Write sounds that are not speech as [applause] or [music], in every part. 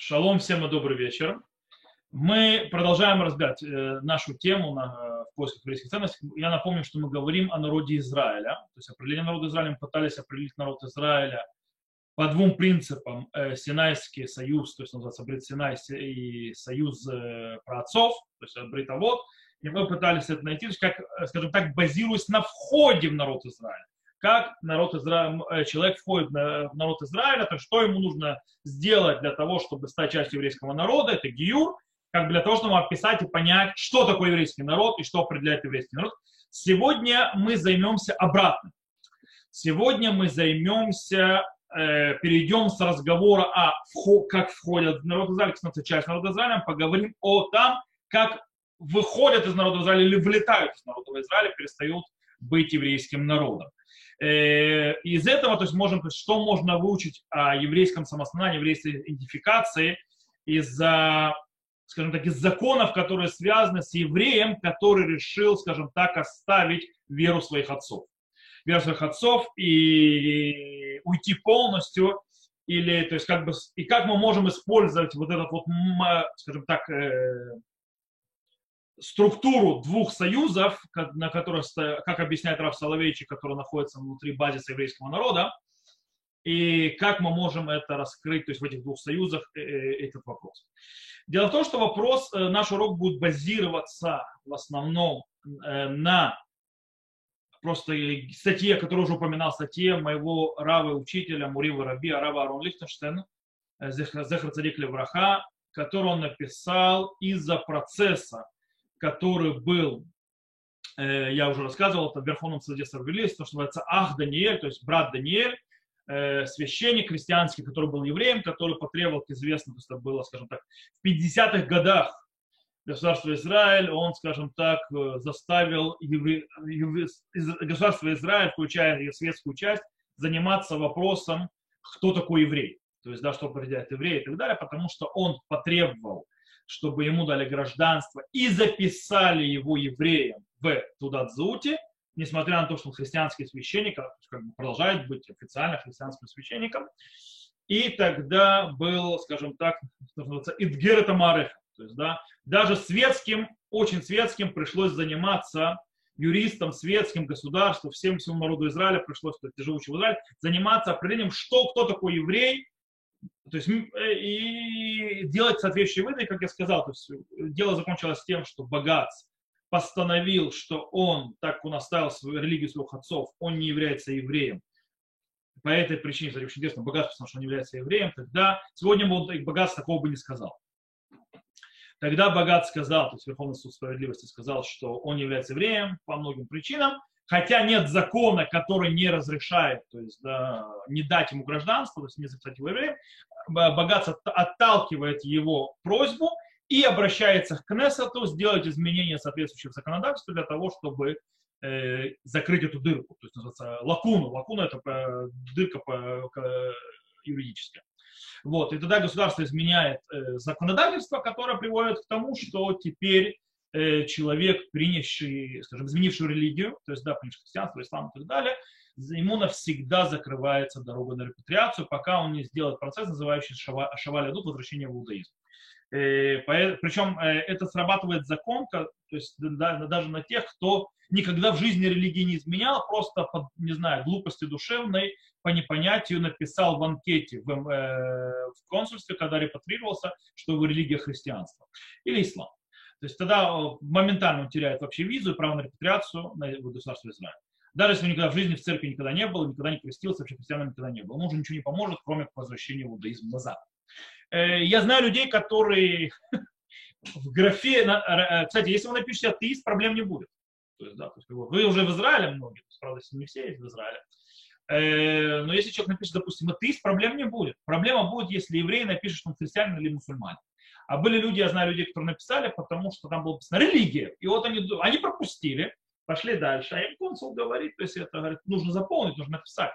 Шалом всем и добрый вечер. Мы продолжаем разбирать э, нашу тему на, э, в поисках еврейских ценностей. Я напомню, что мы говорим о народе Израиля. То есть определение народа Израиля мы пытались определить народ Израиля по двум принципам. Э, Синайский союз, то есть называется Брит Синай и союз э, праотцов, то есть Бритовод. И мы пытались это найти, как, скажем так, базируясь на входе в народ Израиля как народ Изра... Э, человек входит в народ Израиля, то что ему нужно сделать для того, чтобы стать частью еврейского народа, это гиюр, как для того, чтобы описать и понять, что такое еврейский народ и что определяет еврейский народ. Сегодня мы займемся обратным. Сегодня мы займемся, э, перейдем с разговора о как входят в народ Израиля, становится часть народа Израиля, поговорим о том, как выходят из народа Израиля или влетают из народа Израиля, перестают быть еврейским народом. Э, из этого, то есть можем, что можно выучить о еврейском самосознании, еврейской идентификации из, скажем так, из законов, которые связаны с евреем, который решил, скажем так, оставить веру своих отцов. Веру своих отцов и уйти полностью или, то есть, как бы, и как мы можем использовать вот этот вот, скажем так, э, структуру двух союзов, на которых, как объясняет Раф Соловейчик, который находится внутри базиса еврейского народа, и как мы можем это раскрыть, то есть в этих двух союзах э, э, этот вопрос. Дело в том, что вопрос, э, наш урок будет базироваться в основном на просто статье, которую уже упоминал, статье моего рава учителя Мурива Раби, Арава Арон Лихтенштейн, Зехар Цадик Левраха, который он написал из-за процесса который был, э, я уже рассказывал, это в Верховном Суде Сарвелис, то, что называется Ах Даниэль, то есть брат Даниэль, э, священник христианский, который был евреем, который потребовал, известно, то есть это было, скажем так, в 50-х годах государства Израиль, он, скажем так, э, заставил евре... государство Израиль, включая ее светскую часть, заниматься вопросом, кто такой еврей. То есть, да, что определяет еврей и так далее, потому что он потребовал чтобы ему дали гражданство и записали его евреем в Тудадзуте, несмотря на то, что он христианский священник, а, как бы продолжает быть официально христианским священником. И тогда был, скажем так, Идгер Тамарех. То есть, да, даже светским, очень светским пришлось заниматься юристам, светским, государству, всем всему народу Израиля пришлось, то есть живущим в Израиле, заниматься определением, что, кто такой еврей, то есть э, и делать соответствующие выводы, как я сказал, то есть дело закончилось тем, что богат постановил, что он, так как он оставил свою религию своих отцов, он не является евреем. По этой причине, кстати, очень интересно, богат потому что он является евреем, тогда сегодня бы богат такого бы не сказал. Тогда богат сказал, то есть Верховный суд справедливости сказал, что он является евреем по многим причинам, хотя нет закона, который не разрешает, то есть да, не дать ему гражданство, то есть не записать его евреем, богатство отталкивает его просьбу и обращается к Кнессету сделать изменения соответствующих законодательств для того, чтобы э, закрыть эту дырку, то есть называется лакуну. Лакуна это э, дырка по, по, юридическая. Вот, и тогда государство изменяет э, законодательство, которое приводит к тому, что теперь э, человек, принявший, скажем, изменивший религию, то есть, да, принявший христианство, ислам и так далее, ему навсегда закрывается дорога на репатриацию, пока он не сделает процесс, называющийся шаваль адут, возвращение в иудаизм. Э, Причем э, это срабатывает закон, то есть даже на тех, кто никогда в жизни религии не изменял, просто по, не знаю, глупости душевной, по непонятию написал в анкете в, в консульстве, когда репатрировался, что его религия христианство или ислам. То есть тогда моментально он теряет вообще визу и право на репатриацию на государство Израиль. Даже если он никогда в жизни в церкви никогда не был, никогда не крестился, вообще христианом никогда не был. Ему уже ничего не поможет, кроме возвращения в иудаизм назад. Э, я знаю людей, которые [laughs] в графе, э, кстати, если вы напишете атеист, проблем не будет. То есть, да, то есть, вы уже в Израиле многие, правда, не все есть в Израиле. Э, но если человек напишет, допустим, атеист, проблем не будет. Проблема будет, если еврей напишет, что он христианин или мусульманин. А были люди, я знаю людей, которые написали, потому что там было написано религия. И вот они, они пропустили, Пошли дальше. А им консул говорит, то есть это говорит, нужно заполнить, нужно написать.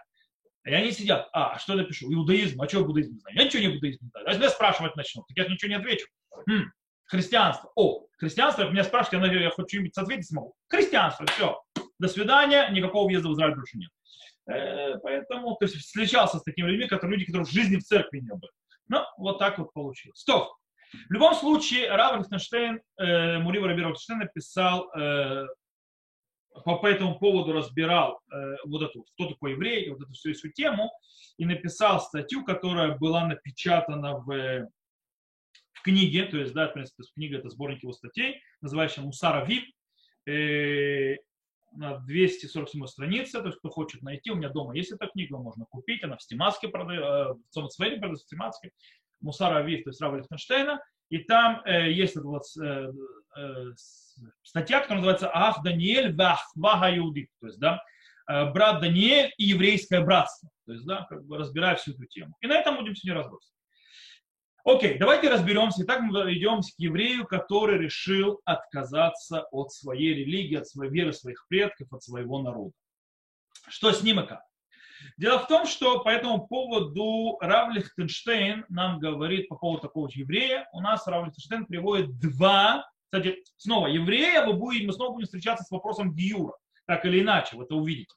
И они сидят, а, что я напишу? Иудаизм, а что я буддизм не знаю? Я ничего не буддизм не знаю. А если меня спрашивать начнут, так я ничего не отвечу. Хм, христианство. О, христианство, меня спрашивают, я, я хоть что-нибудь ответить смогу. Христианство, все. До свидания, никакого въезда в Израиль больше нет. Э, поэтому то есть, встречался с такими людьми, которые люди, которые в жизни в церкви не были. Ну, вот так вот получилось. Стоп. В любом случае, Рав Лихтенштейн, э, Мурива Раби Лихтенштейн написал, э, по, по этому поводу разбирал э, вот эту, кто такой еврей, вот эту всю, всю тему, и написал статью, которая была напечатана в, в книге, то есть, да, в принципе, книга это сборник его статей, называющийся Мусара Вив, э, на 247 странице, то есть кто хочет найти, у меня дома есть эта книга, можно купить, она в Стимаске продается, в Цомцвейне продается, в Стимаске, Мусара Авив, то есть Рава Лихтенштейна, и там э, есть вот, э, э, статья, которая называется Ах Даниэль Вахвага Иудит, то есть, да, э, брат Даниэль и еврейское братство, то есть, да, как бы разбирая всю эту тему. И на этом будем сегодня разбираться. Окей, давайте разберемся. Итак, мы идем к еврею, который решил отказаться от своей религии, от своей веры своих предков, от своего народа. Что с ним и как? Дело в том, что по этому поводу Рав Лихтенштейн нам говорит по поводу такого еврея. У нас Рав Лихтенштейн приводит два, кстати, снова еврея, вы будете, мы снова будем встречаться с вопросом Гиюра, так или иначе, вы это увидите.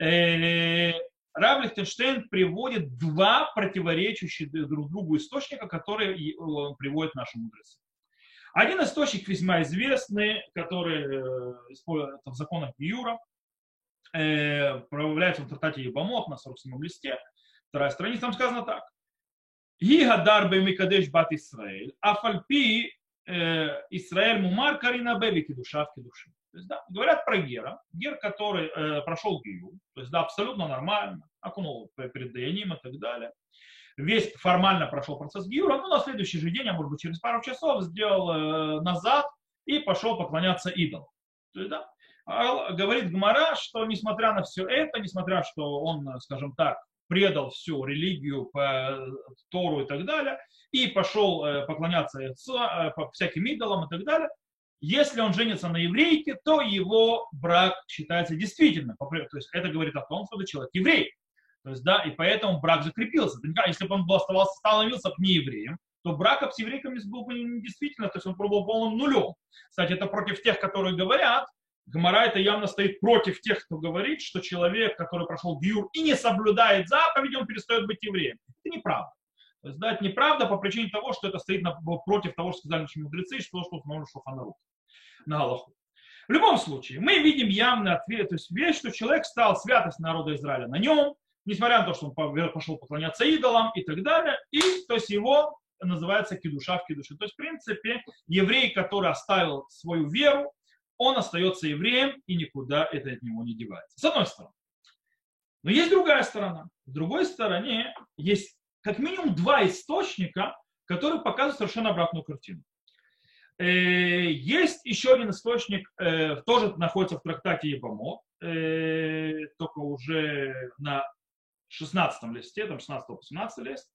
Э, Рав Лихтенштейн приводит два противоречащих друг другу источника, которые он приводит наши мудрецы. Один источник весьма известный, который э, используется в законах Гиюра, э, проявляется в трактате Ебамот на 47 листе, вторая страница, там сказано так. Гигадар бемикадеш бат Исраэль, афальпи э, Исраэль мумар карина бевики душа в души. То есть, да, говорят про Гера, Гер, который э, прошел Гию, то есть, да, абсолютно нормально, окунул перед Даяним и так далее. Весь формально прошел процесс Гиюра, но на следующий же день, а может быть через пару часов, сделал э, назад и пошел поклоняться идолу. То есть, да, говорит Гмара, что несмотря на все это, несмотря, что он, скажем так, предал всю религию по Тору и так далее, и пошел э, поклоняться э, всяким идолам и так далее, если он женится на еврейке, то его брак считается действительно. То есть это говорит о том, что это человек еврей. То есть, да, и поэтому брак закрепился. Если бы он был, оставался, становился бы не евреем, то брак с еврейками был бы недействительно, то есть он был полным нулем. Кстати, это против тех, которые говорят, Гмара это явно стоит против тех, кто говорит, что человек, который прошел гюр и не соблюдает заповеди, он перестает быть евреем. Это неправда. То есть, да, это неправда по причине того, что это стоит на, против того, что сказали наши мудрецы, что что установлено Шуханарут на Галаху. В любом случае, мы видим явный ответ, то есть вещь, что человек стал святость народа Израиля на нем, несмотря на то, что он пошел поклоняться идолам и так далее, и то есть его называется кидуша в кидуше. То есть, в принципе, еврей, который оставил свою веру, он остается евреем, и никуда это от него не девается. С одной стороны. Но есть другая сторона. С другой стороны, есть как минимум два источника, которые показывают совершенно обратную картину. Э, есть еще один источник, э, тоже находится в трактате Ебамо, э, только уже на 16 листе, там 16-18 лист.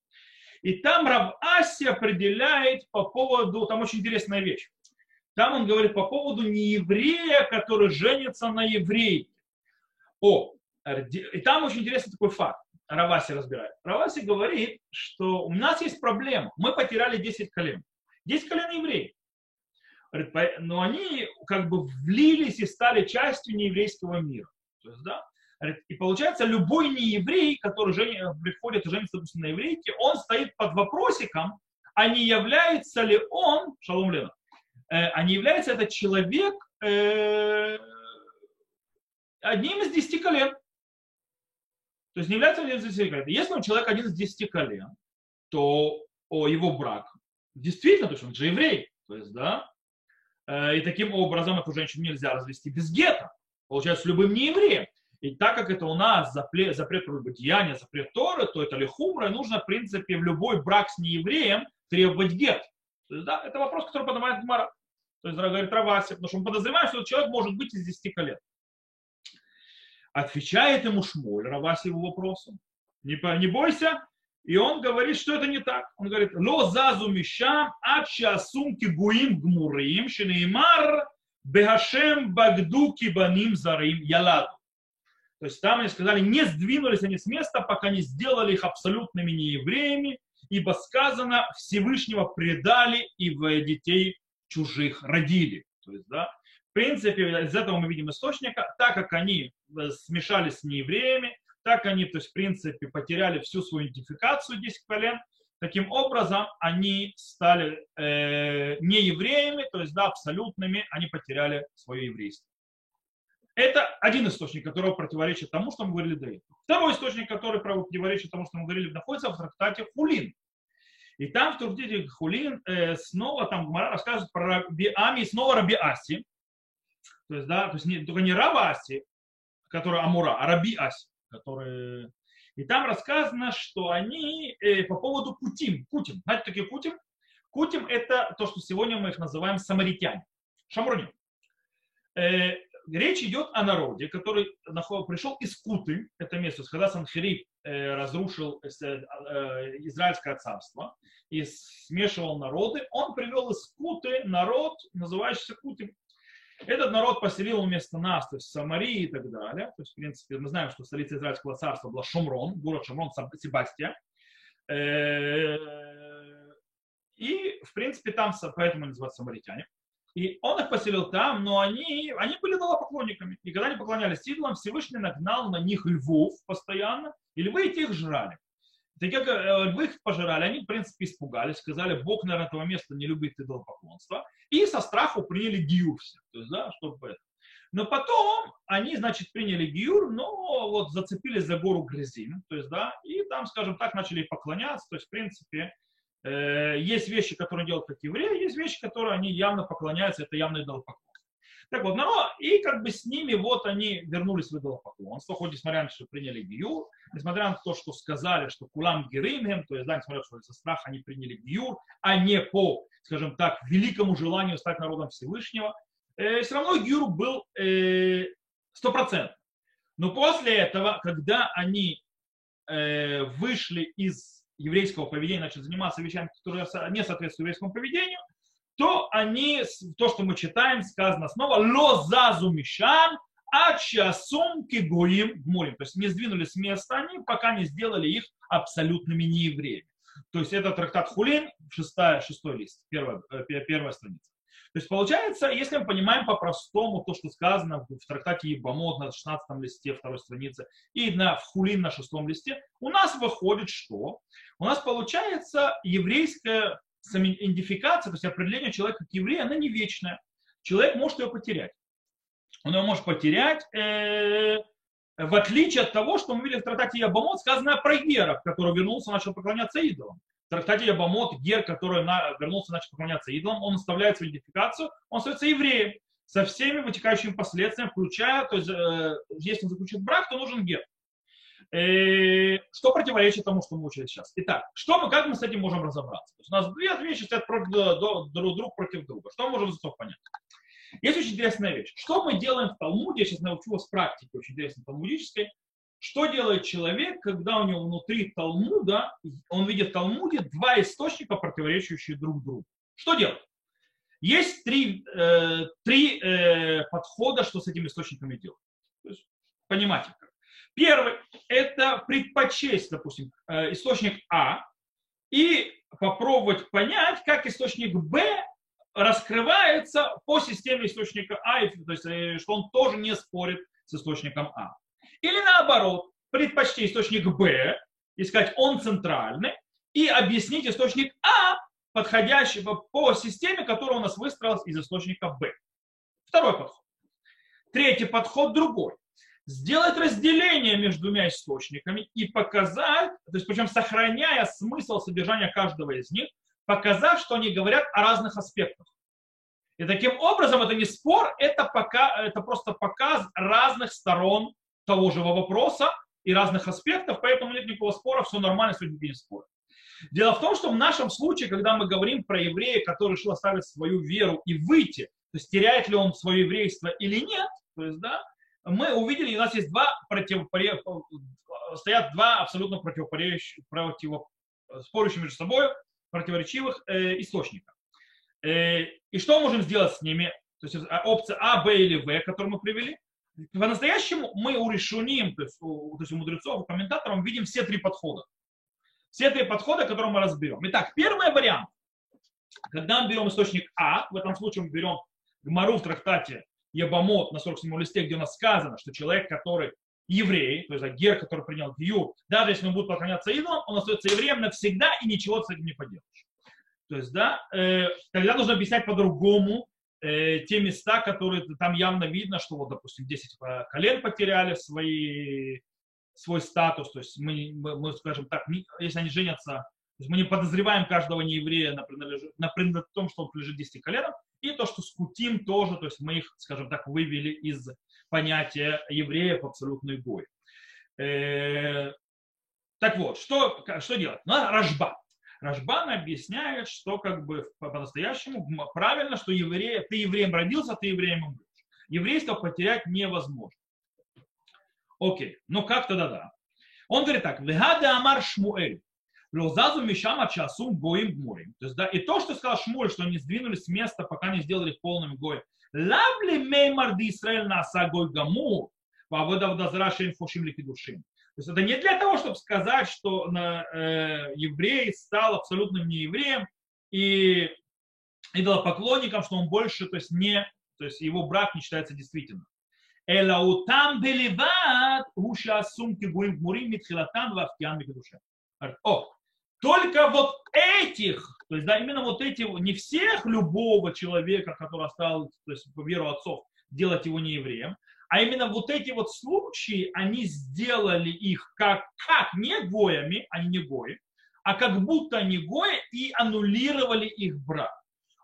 И там Рав Аси определяет по поводу, там очень интересная вещь. Там он говорит по поводу нееврея, который женится на еврейке. О, и там очень интересный такой факт. Раваси разбирает. Раваси говорит, что у нас есть проблема. Мы потеряли 10 колен. 10 колен евреев. Но они как бы влились и стали частью нееврейского мира. То есть, да? И получается, любой нееврей, который жен... приходит и женится, допустим, на еврейке, он стоит под вопросиком, а не является ли он, шалом Лена, а не является этот человек э, одним из десяти колен. То есть не является одним из десяти колен. Если он человек один из десяти колен, то о, его брак действительно, то есть он же еврей. То есть, да, э, и таким образом эту женщину нельзя развести без гетто. Получается, с любым неевреем. И так как это у нас запрет, запрет деяния, запрет Торы, то это лихумра, нужно, в принципе, в любой брак с неевреем требовать гет. То есть, да, это вопрос, который поднимает Гмара. То есть, говорит Раваси, потому что мы подозреваем, что этот человек может быть из 10 колен. Отвечает ему Шмоль, Раваси его вопросу. Не, не бойся. И он говорит, что это не так. Он говорит, ло зазу мишам ача сумки гуим гмурим шинеймар бехашем багдуки кибаним зарим яладу. То есть там они сказали, не сдвинулись они с места, пока не сделали их абсолютными неевреями, ибо сказано, Всевышнего предали и в детей чужих родили. То есть, да, в принципе, из этого мы видим источника, так как они э, смешались с неевреями, так они, то есть, в принципе, потеряли всю свою идентификацию 10 колен, Таким образом, они стали э, не то есть да, абсолютными, они потеряли свое еврейство. Это один источник, который противоречит тому, что мы говорили до этого. Второй источник, который противоречит тому, что мы говорили, находится в трактате Хулин. И там в трактате Хулин э, снова там Гмара рассказывает про Раби Ами и снова Раби Аси. То есть, да, то есть не, только не Раба Аси, который Амура, а Раби Аси, который... И там рассказано, что они э, по поводу Кутим. Кутим. Знаете, такие Кутим? Кутим это то, что сегодня мы их называем самаритяне. Шамруним. Э, речь идет о народе, который пришел из Куты, это место, когда Санхирип разрушил э, э, Израильское царство и смешивал народы, он привел из Куты народ, называющийся Куты. Этот народ поселил вместо нас, то есть Самарии и так далее. То есть, в принципе, мы знаем, что столица Израильского царства была Шумрон, город Шумрон, Себастья. И, в принципе, там поэтому называют самаритяне. И он их поселил там, но они, они были идолопоклонниками. И когда они поклонялись идолам, Всевышний нагнал на них львов постоянно, и львы их жрали. Так как э, львы их пожирали, они, в принципе, испугались, сказали, Бог, наверное, этого места не любит идолопоклонство, и со страху приняли гиюр все. То есть, да, чтобы это. Но потом они, значит, приняли гиюр, но вот зацепились за гору Грязин, то есть, да, и там, скажем так, начали поклоняться, то есть, в принципе, есть вещи, которые делают как евреи, есть вещи, которые они явно поклоняются, это явно идолопоклонство. Так вот, народ, и как бы с ними вот они вернулись в идолопоклонство, хоть несмотря на то, что приняли Гиюр, несмотря на то, что сказали, что кулам геримхем, то есть, да, несмотря на то, что из-за страха они приняли Гиюр, а не по, скажем так, великому желанию стать народом Всевышнего, э, все равно Гиюр был э, стопроцентный. Э, Но после этого, когда они э, вышли из еврейского поведения начали заниматься вещами, которые не соответствуют еврейскому поведению, то они, то, что мы читаем, сказано снова, ло зазу мишам, ачасум кигуим гмурим. То есть не сдвинулись с места они, пока не сделали их абсолютными неевреями. То есть это трактат Хулин, шестая, шестой лист, первая, э, первая страница. То есть получается, если мы понимаем по-простому то, что сказано в трактате Ебамот на 16 листе второй страницы и на, Хулин на шестом листе, у нас выходит что? У нас получается еврейская идентификация, то есть определение человека как еврея, она не вечная. Человек может ее потерять. Он ее может потерять, э, в отличие от того, что мы видели в трактате Ябамот, сказано про Гера, который вернулся начал поклоняться идолам трактате Ябамот, Гер, который на, вернулся, начал поклоняться идолам, он оставляет свою идентификацию, он остается евреем со всеми вытекающими последствиями, включая, то есть, э, если он заключит брак, то нужен Гер. Э, что противоречит тому, что мы учили сейчас? Итак, что мы, как мы с этим можем разобраться? То есть у нас две вещи стоят против, друг, друг против друга. Что мы можем за понять? Есть очень интересная вещь. Что мы делаем в Талмуде, я сейчас научу вас практике очень интересной талмудической, что делает человек, когда у него внутри Талмуда, он видит в Талмуде два источника, противоречащие друг другу? Что делать? Есть три, э, три э, подхода, что с этими источниками делать. То есть, понимаете. Первый – это предпочесть, допустим, э, источник А и попробовать понять, как источник Б раскрывается по системе источника А, то есть, э, что он тоже не спорит с источником А. Или наоборот, предпочти источник Б, искать он центральный, и объяснить источник А, подходящий по системе, которая у нас выстроилась из источника Б. Второй подход. Третий подход другой. Сделать разделение между двумя источниками и показать, то есть причем сохраняя смысл содержания каждого из них, показав, что они говорят о разных аспектах. И таким образом это не спор, это, пока, это просто показ разных сторон того же вопроса и разных аспектов, поэтому нет никакого спора, все нормально, с людьми не спорят. Дело в том, что в нашем случае, когда мы говорим про еврея, который решил оставить свою веру и выйти, то есть теряет ли он свое еврейство или нет, то есть, да, мы увидели, у нас есть два противопоре... стоят два абсолютно противопоре... противо... спорящих между собой противоречивых э, источника. Э, и что можем сделать с ними? То есть опция А, Б или В, которую мы привели, по-настоящему мы у решуним, то есть у, то есть у мудрецов, у комментаторов видим все три подхода. Все три подхода, которые мы разберем. Итак, первый вариант. Когда мы берем источник А, в этом случае мы берем Гмару в трактате Ебамот на 47 листе, где у нас сказано, что человек, который еврей, то есть гер, который принял гиюр, даже если он будет поклоняться идолам, он остается евреем навсегда и ничего с этим не поделаешь. То есть, да, э, тогда нужно объяснять по-другому э, те места, которые там явно видно, что вот, допустим, 10 колен потеряли свои, свой статус, то есть мы, мы, скажем так, если они женятся то есть мы не подозреваем каждого нееврея на, на, на том, что он принадлежит 10 коленам, и то, что скутим тоже, то есть мы их, скажем так, вывели из понятия евреев абсолютный гой. Э, так вот, что, что делать? Ну, Рожба. Рожбан объясняет, что как бы по-настоящему правильно, что еврея, ты евреем родился, ты евреем умрешь. Еврейство потерять невозможно. Окей, ну как тогда да? Он говорит так, Вегада Амар Шмуэль, Лозазу Мишама Часум Гоим Гмурим. То есть, да, и то, что сказал Шмуль, что они сдвинулись с места, пока не сделали их полными Гоем. Лавли Меймар Ди Исраэль Наса Гой Гамур, Вавода Вдазра Шейн Фушим Ликидушим. То есть это не для того, чтобы сказать, что э, еврей стал абсолютным неевреем и идолопоклонником, что он больше, то есть не, то есть его брак не считается действительным. Элаутам беливат уша сумки гуим гмурим митхилатан вахтян микдуше. О, только вот этих, то есть да, именно вот эти, не всех любого человека, который стал, то есть по веру отцов, делать его не евреем, а именно вот эти вот случаи, они сделали их как, как не гоями, они не гои, а как будто они гои и аннулировали их брак.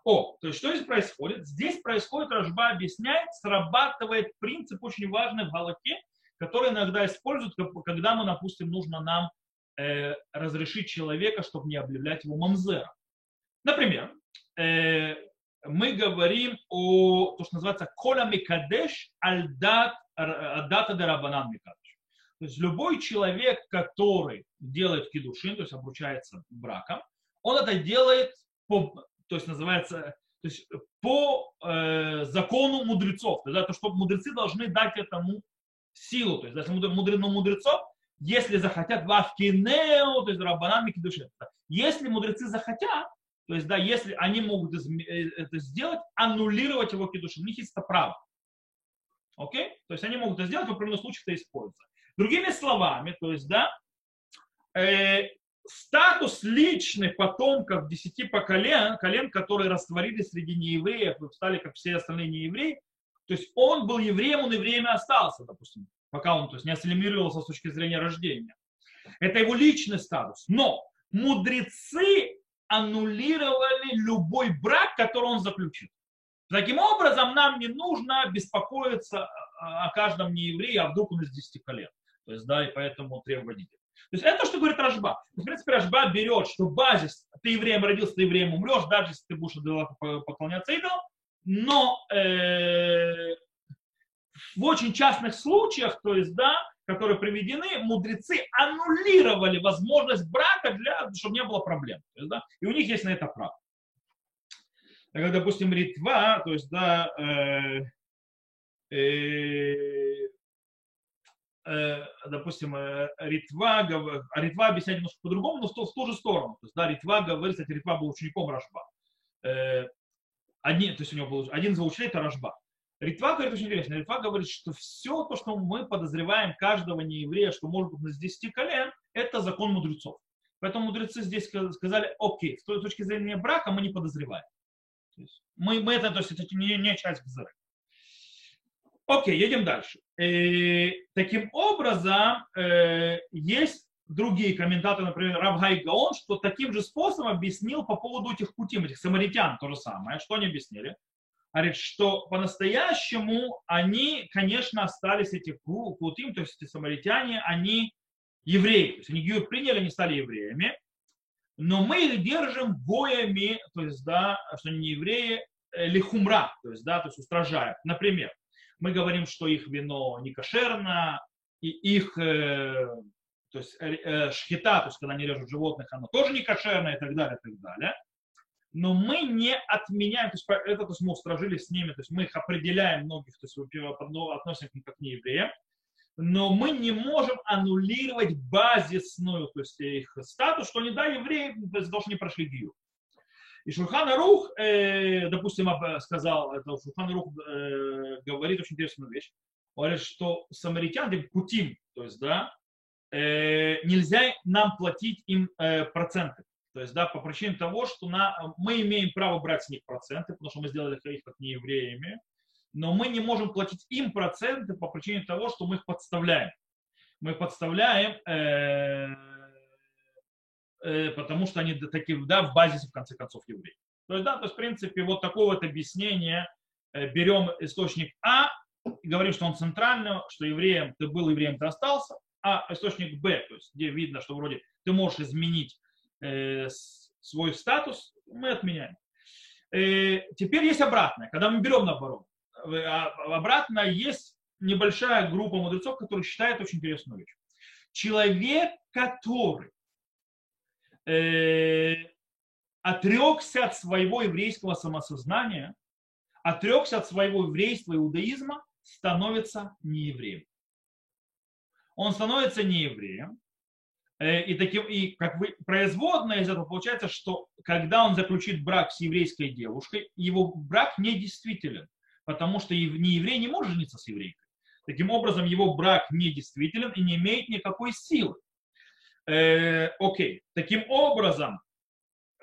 О, то есть что здесь происходит? Здесь происходит, Рожба объясняет, срабатывает принцип очень важный в Галаке, который иногда используют, когда мы, допустим, нужно нам э, разрешить человека, чтобы не объявлять его мамзером. Например, э, мы говорим о то, что называется кола микадеш альдат дата дарабанан микадеш. То есть любой человек, который делает кидушин, то есть обручается браком, он это делает по, то есть называется, то есть по э, закону мудрецов. То есть, это, чтобы мудрецы должны дать этому силу. То есть, если мудрено мудрецов, если захотят вавкинео, то есть рабанан микидушин. Если мудрецы захотят, то есть, да, если они могут э, это сделать, аннулировать его кидушин, у них есть это право. Окей? То есть они могут это сделать, в определенных случаях это используется. Другими словами, то есть, да, э, статус личных потомков десяти поколен, колен, которые растворились среди неевреев и стали как все остальные неевреи, то есть он был евреем, он евреем и остался, допустим пока он то есть, не ассимилировался с точки зрения рождения. Это его личный статус. Но мудрецы аннулировали любой брак, который он заключил. Таким образом, нам не нужно беспокоиться о каждом нееврее, а вдруг он из 10 колен. То есть, да, и поэтому требовать То есть это то, что говорит Рожба. В принципе, Рожба берет, что базис, ты евреем родился, ты евреем умрешь, даже если ты будешь поклоняться идолам, но э, в очень частных случаях, то есть, да, которые приведены, мудрецы аннулировали возможность брака, для, чтобы не было проблем. То есть, да, и у них есть на это право. Так допустим, ритва, то есть, да, э, э, э, допустим, э, Ритва, а Ритва объясняет немножко по-другому, но в ту, в ту же сторону. То есть, да, Ритва говорит, кстати, Ритва был учеником Рашба. Э, один, то есть у него был один из его учителей это Рашба. Ритва говорит очень интересно. Ритва говорит, что все то, что мы подозреваем каждого нееврея, что может быть на 10 колен, это закон мудрецов. Поэтому мудрецы здесь сказали, окей, с той точки зрения брака мы не подозреваем. То есть мы, мы это, то есть это не, не часть Гзары. Окей, едем дальше. Э, таким образом, э, есть другие комментаторы, например, Равгай Гаон, что таким же способом объяснил по поводу этих путем, этих самаритян, то же самое. Что они объяснили? Говорит, что по-настоящему они, конечно, остались эти кутим, то есть эти самаритяне, они евреи. То есть они гиюр приняли, они стали евреями, но мы их держим гоями, то есть, да, что они не евреи, э, лихумра, то есть, да, то есть устражая. Например, мы говорим, что их вино не кошерно, и их, э, то есть, э, шхита, то есть, когда они режут животных, оно тоже не кошерное и так далее, и так далее но мы не отменяем, то есть это то есть мы устражили с ними, то есть мы их определяем многих, то есть относим к ним как неевреям, но мы не можем аннулировать базисную, то есть их статус, что они да, евреи, то есть должны прошли гию. И Шурхан Рух, э, допустим, сказал, это Шурхан Рух э, говорит очень интересную вещь. говорит, что самаритяне, кутим, то есть, да, э, нельзя нам платить им э, проценты. То есть, да, по причине того, что на, мы имеем право брать с них проценты, потому что мы сделали их как неевреями, но мы не можем платить им проценты по причине того, что мы их подставляем. Мы подставляем, э, э, потому что они такие, да, в базисе, в конце концов, евреи. То есть, да, то есть, в принципе, вот такое вот объяснение, э, берем источник А и говорим, что он центральный, что евреем ты был, евреем ты остался, а источник Б, то есть, где видно, что вроде ты можешь изменить э, свой статус, мы отменяем. Э, теперь есть обратное, когда мы берем наоборот. А, обратно есть небольшая группа мудрецов, которые считают очень интересную вещь. Человек, который э, отрекся от своего еврейского самосознания, отрекся от своего еврейства иудаизма, становится неевреем. Он становится неевреем, и, таким, и как вы, производная из этого получается, что когда он заключит брак с еврейской девушкой, его брак недействителен, потому что не еврей не может жениться с еврейкой. Таким образом, его брак недействителен и не имеет никакой силы. Э, окей. Таким образом,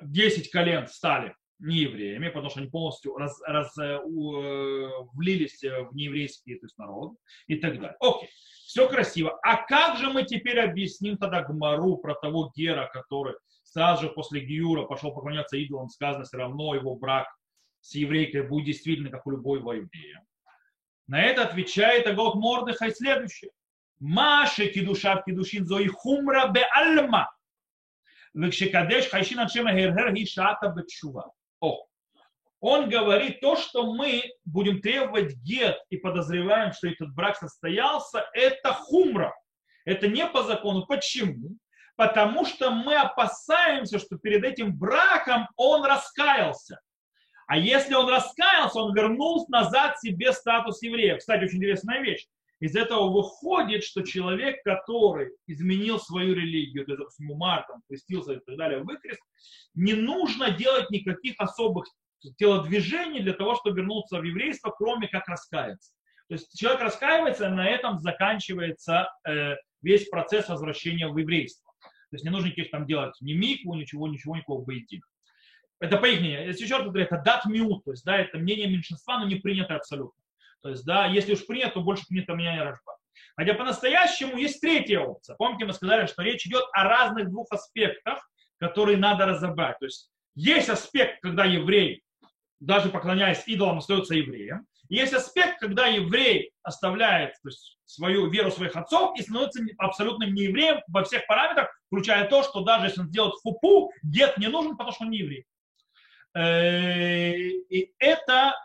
10 колен стали неевреями, потому что они полностью раз, раз, э, у, э, влились в нееврейский то есть, народ и так далее. Окей, все красиво. А как же мы теперь объясним тогда Гмару про того Гера, который сразу же после Гиюра пошел поклоняться идолам, сказано, все равно его брак с еврейкой будет действительно как у любого еврея. На это отвечает Агот Мордыхай следующее. Маши кидуша в кидушин зои хумра бе альма. Векшекадеш хайшин аншема гергер гишата бетшува. О, он говорит, то, что мы будем требовать гет и подозреваем, что этот брак состоялся, это хумра. Это не по закону. Почему? Потому что мы опасаемся, что перед этим браком он раскаялся. А если он раскаялся, он вернул назад себе статус еврея. Кстати, очень интересная вещь. Из этого выходит, что человек, который изменил свою религию, то есть, допустим, умар, там, крестился и так далее, выкрест, не нужно делать никаких особых телодвижений для того, чтобы вернуться в еврейство, кроме как раскаяться. То есть человек раскаивается, и на этом заканчивается э, весь процесс возвращения в еврейство. То есть не нужно никаких там делать ни микву, ничего, ничего, никакого боедина. Это по их мнению. Если еще раз говорю, это дат миут, то есть, да, это мнение меньшинства, но не принято абсолютно. То есть, да, если уж принято, то больше принято мнение Рашба. Хотя по-настоящему есть третья опция. Помните, мы сказали, что речь идет о разных двух аспектах, которые надо разобрать. То есть, есть аспект, когда еврей, даже поклоняясь идолам, остается евреем. Есть аспект, когда еврей оставляет то есть, свою веру своих отцов и становится абсолютным неевреем во всех параметрах, включая то, что даже если он сделает хупу, дед не нужен, потому что он не еврей. Э, и это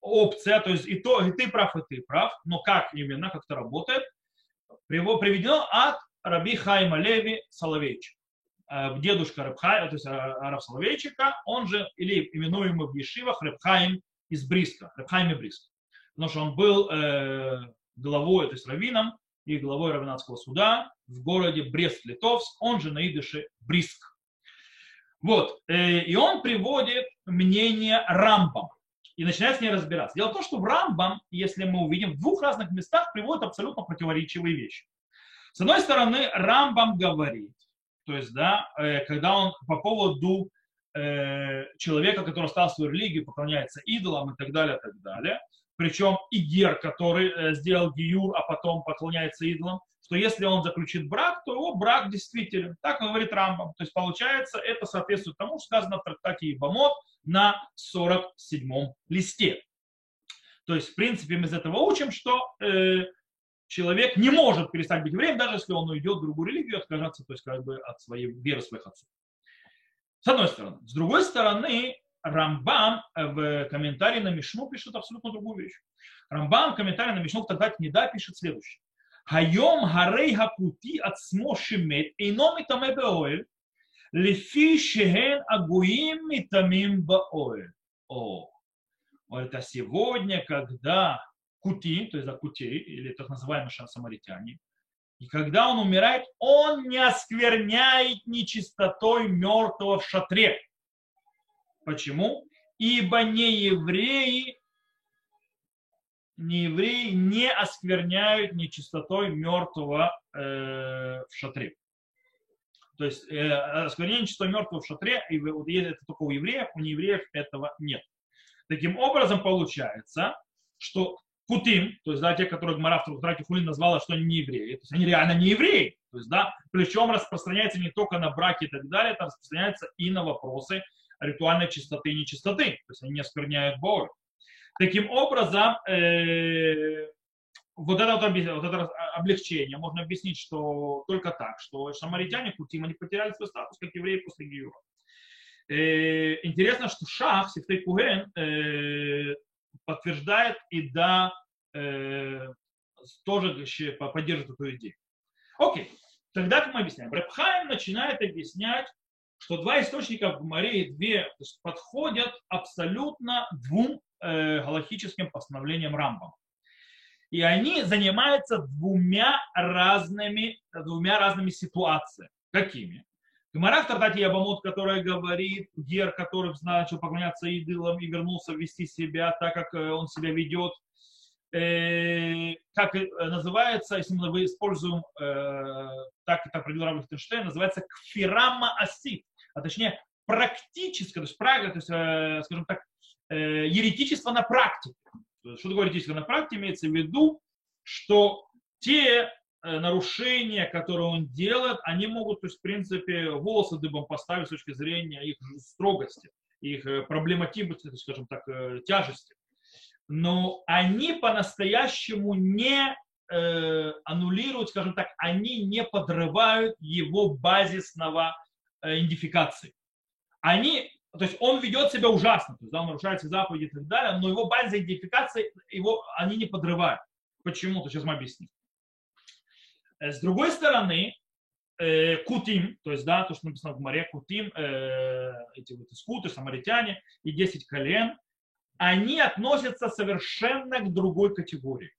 опция, то есть и, то, и ты прав, и ты прав, но как именно, как это работает, приведено от Раби Хайма Леви Соловейчика. Э, дедушка Рабхай, то есть Раб Соловейчика, он же, или именуемый в Ешивах Рабхайм из Бриска, Рабхайм из Бриска. Потому что он был э, главой, то есть раввином и главой равенатского суда в городе Брест-Литовск, он же на идыше Бриск. Вот. Э, и он приводит мнение Рамбам и начинает с ней разбираться. Дело в том, что в Рамбам, если мы увидим, в двух разных местах приводит абсолютно противоречивые вещи. С одной стороны, Рамбам говорит, то есть, да, э, когда он по поводу э, человека, который стал свою религию, поклоняется идолам и так далее, и так далее, причем и Гер, который сделал Гиюр, а потом поклоняется идолам, что если он заключит брак, то его брак действителен. Так говорит Рамбам. То есть получается, это соответствует тому, что сказано в трактате Ибамот на 47-м листе. То есть, в принципе, мы из этого учим, что э, человек не может перестать быть евреем, даже если он уйдет в другую религию, и откажется, то есть как бы от своей веры своих отцов. С одной стороны. С другой стороны, Рамбам э, в комментарии на Мишну пишет абсолютно другую вещь. Рамбам в комментарии на Мишну в Тагдат Неда пишет следующее. Хайом гарей хакути от смошимет ином и таме беоэль лефи шехен агуим и тамим баоэль. О, это сегодня, когда кути, то есть да, кутей, или так называемые самаритяне, и когда он умирает, он не оскверняет нечистотой мертвого в шатре. Почему? Ибо не евреи неевреи не оскверняют нечистотой мертвого э, в шатре. То есть э, осквернение нечистотой мертвого в шатре, и это только у евреев, у неевреев этого нет. Таким образом получается, что кутим, то есть да, те, которые Гмара в Трате Хулин назвала, что они не евреи, то есть они реально не евреи. То есть, да, причем распространяется не только на браки и так далее, это распространяется и на вопросы ритуальной чистоты и нечистоты. То есть они не оскверняют Бога. Таким образом, э, вот это, вот, вот это облегчение можно объяснить, что только так, что самаритяне Кутим, они потеряли свой статус как евреи после Гиюра. Э, интересно, что Шах, Сифтей Куген, э, подтверждает и да, э, тоже поддерживает эту идею. Окей, тогда как мы объясняем? Рабхайм начинает объяснять, что два источника в Марии, две подходят абсолютно двум э, галактическим постановлениям Рамбам. И они занимаются двумя разными, двумя разными ситуациями. Какими? Гмара в Тартате Ябамут, которая говорит, Гер, который начал поклоняться идолам и вернулся вести себя так, как э, он себя ведет, э, как э, называется, если мы используем, э, так это определил Рабин Хтенштейн, называется кфирама асит, а точнее практическое, то есть, то есть э, скажем так, э, еретичество на практике. Что такое еретичество на практике? Имеется в виду, что те нарушения, которые он делает, они могут, то есть, в принципе, волосы дыбом поставить с точки зрения их строгости, их э, проблематичности, скажем так, э, тяжести. Но они по-настоящему не э, аннулируют, скажем так, они не подрывают его базисного э, идентификации. Они то есть он ведет себя ужасно, то есть да, он нарушает все заповеди и так далее, но его база идентификации, его, они не подрывают. Почему? То сейчас мы объясним. Э, с другой стороны, э, кутим, то есть, да, то, что написано в море, кутим, э, эти вот скуты, самаритяне и 10 колен, они относятся совершенно к другой категории.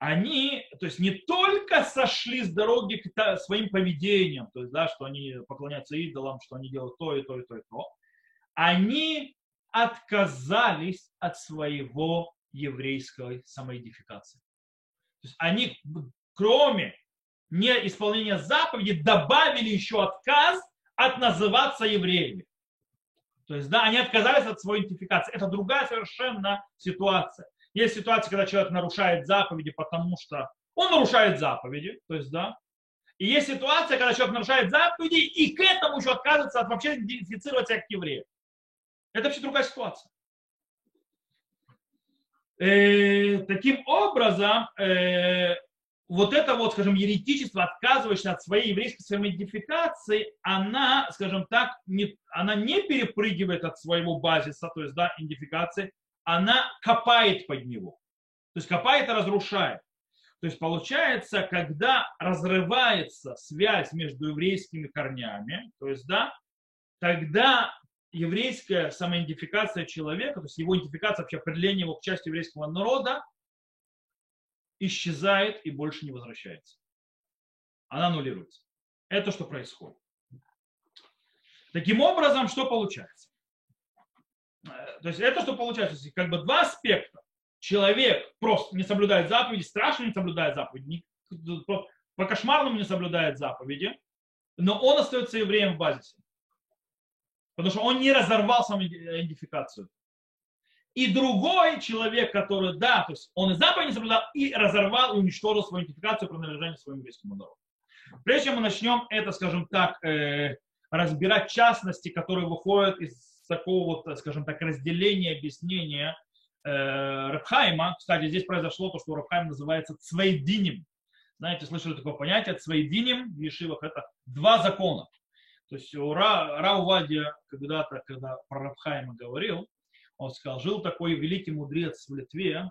Они, то есть не только сошли с дороги к своим поведением, то есть, да, что они поклоняются идолам, что они делают то и то и то и то, они отказались от своего еврейской самоидентификации. То есть они, кроме неисполнения заповеди, добавили еще отказ от называться евреями. То есть, да, они отказались от своей идентификации. Это другая совершенно ситуация. Есть ситуация, когда человек нарушает заповеди, потому что он нарушает заповеди, то есть, да. И есть ситуация, когда человек нарушает заповеди и к этому еще отказывается от вообще идентифицировать себя как еврея. Это вообще другая ситуация. Э, таким образом, э, вот это вот, скажем, еретичество, отказываешься от своей еврейской самоидентификации, она, скажем так, не, она не перепрыгивает от своего базиса, то есть, да, идентификации, она копает под него. То есть копает и разрушает. То есть получается, когда разрывается связь между еврейскими корнями, то есть, да, тогда еврейская самоидентификация человека, то есть его идентификация, вообще определение его к части еврейского народа, исчезает и больше не возвращается. Она аннулируется. Это что происходит. Таким образом, что получается? Э, то есть это что получается? Как бы два аспекта. Человек просто не соблюдает заповеди, страшно не соблюдает заповеди, по кошмарному не соблюдает заповеди, но он остается евреем в базисе. Потому что он не разорвал самоидентификацию. И другой человек, который, да, то есть он и заповедь не соблюдал, и разорвал и уничтожил свою идентификацию принадлежания своему еврейскому народу. Прежде чем мы начнем это, скажем так, э, разбирать частности, которые выходят из такого вот, скажем так, разделения, объяснения э, Рабхайма. Кстати, здесь произошло то, что Рабхайм называется цвейдиним. Знаете, слышали такое понятие? Цвейдиним в Ешивах это два закона. То есть Ра, Раувадия когда-то, когда про Рабхайма говорил, он сказал, жил такой великий мудрец в Литве,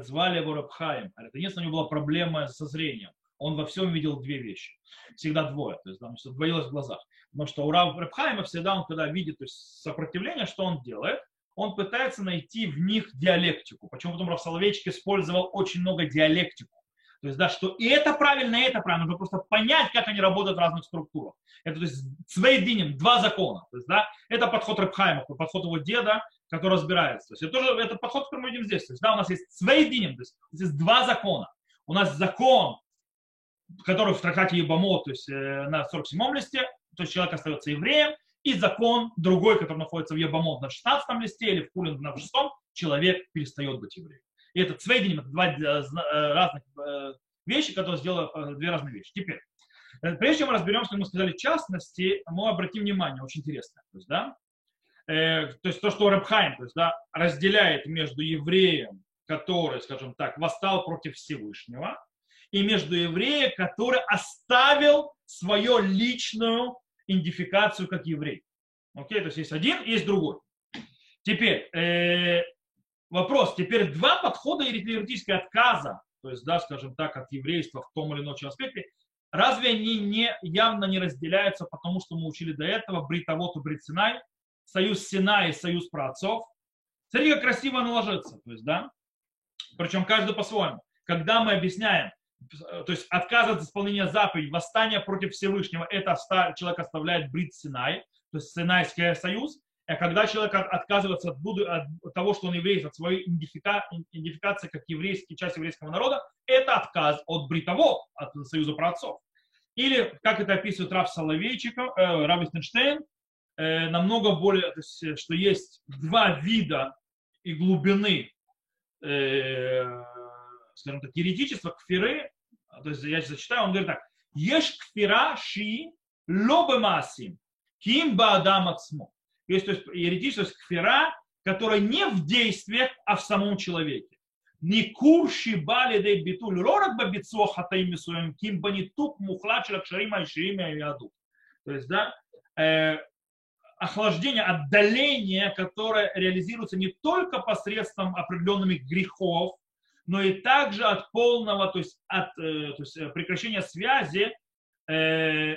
звали его Рабхаим. Единственное, у него была проблема со зрением. Он во всем видел две вещи. Всегда двое. То есть там все двоилось в глазах. Потому что у Рабхайма всегда он, когда видит то есть, сопротивление, что он делает? Он пытается найти в них диалектику. Почему потом Рав использовал очень много диалектику. То есть, да, что и это правильно, и это правильно. Нужно просто понять, как они работают в разных структурах. Это, то есть, цвейдиним, два закона. То есть, да, это подход Рабхайма, подход его деда, который разбирается. То есть это тоже это подход, который мы видим здесь. То есть, да, у нас есть свейдиним, то есть здесь два закона. У нас закон, который в трактате Ебамот, то есть э, на 47-м листе, то есть человек остается евреем, и закон другой, который находится в Ебамот на 16 листе или в Кулин на 6 человек перестает быть евреем. И это цвейдиним, это два э, э, разных вещи, которые сделают две разные вещи. Теперь, прежде чем мы разберемся, мы сказали, частности, мы обратим внимание, очень интересно. То есть, да, э, то есть то, что Рабхайм то есть, да, разделяет между евреем, который, скажем так, восстал против Всевышнего, и между евреем, который оставил свою личную идентификацию как еврей. Окей, то есть есть один, есть другой. Теперь, э, вопрос, теперь два подхода еретического отказа, то есть, да, скажем так, от еврейства в том или ином аспекте, разве они не, явно не разделяются, потому что мы учили до этого бритовод и бритсинай, союз Сина и союз праотцов. Смотри, как красиво оно ложится. То есть, да? Причем каждый по-своему. Когда мы объясняем, то есть отказ от исполнения заповедей, восстание против Всевышнего, это человек оставляет брит Синай, то есть Синайский союз. А когда человек отказывается от, буду, от того, что он еврей, от своей идентифика, идентификации как еврейский, часть еврейского народа, это отказ от бритово, от союза праотцов. Или, как это описывает Рав Соловейчиков, э, Рав Эстенштейн, э, намного более, то есть, э, что есть два вида и глубины, э, скажем так, еретичества, кфиры, то есть я зачитаю, он говорит так, ешь кфира ши лобе масим, ким баадам ацмо. Есть, то есть еретичество, то есть кфира, которая не в действиях, а в самом человеке. Не курши бали дей битуль рорак бабицо хатаим мисуем, ким банитук мухлад шаракшарима и ширима и То есть, да, э, охлаждение, отдаление, которое реализируется не только посредством определенных грехов, но и также от полного, то есть от э, то есть э, прекращения связи, э,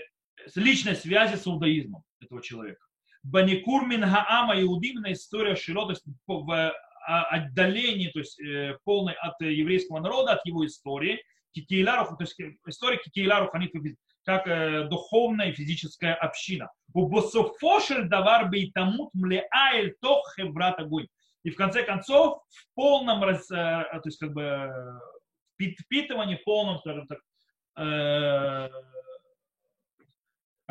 личной связи с иудаизмом этого человека. Баникур мин хаама иудимная история широ, то есть в отдалении, то есть полной от еврейского народа, от его истории, кикейларов, то есть история кикейларов, они как э, духовная и физическая община. У бософошель давар бейтамут млеаэль тох хеврат огонь. И в конце концов, в полном, раз, э, то есть как бы впитывании, в полном, скажем так, э,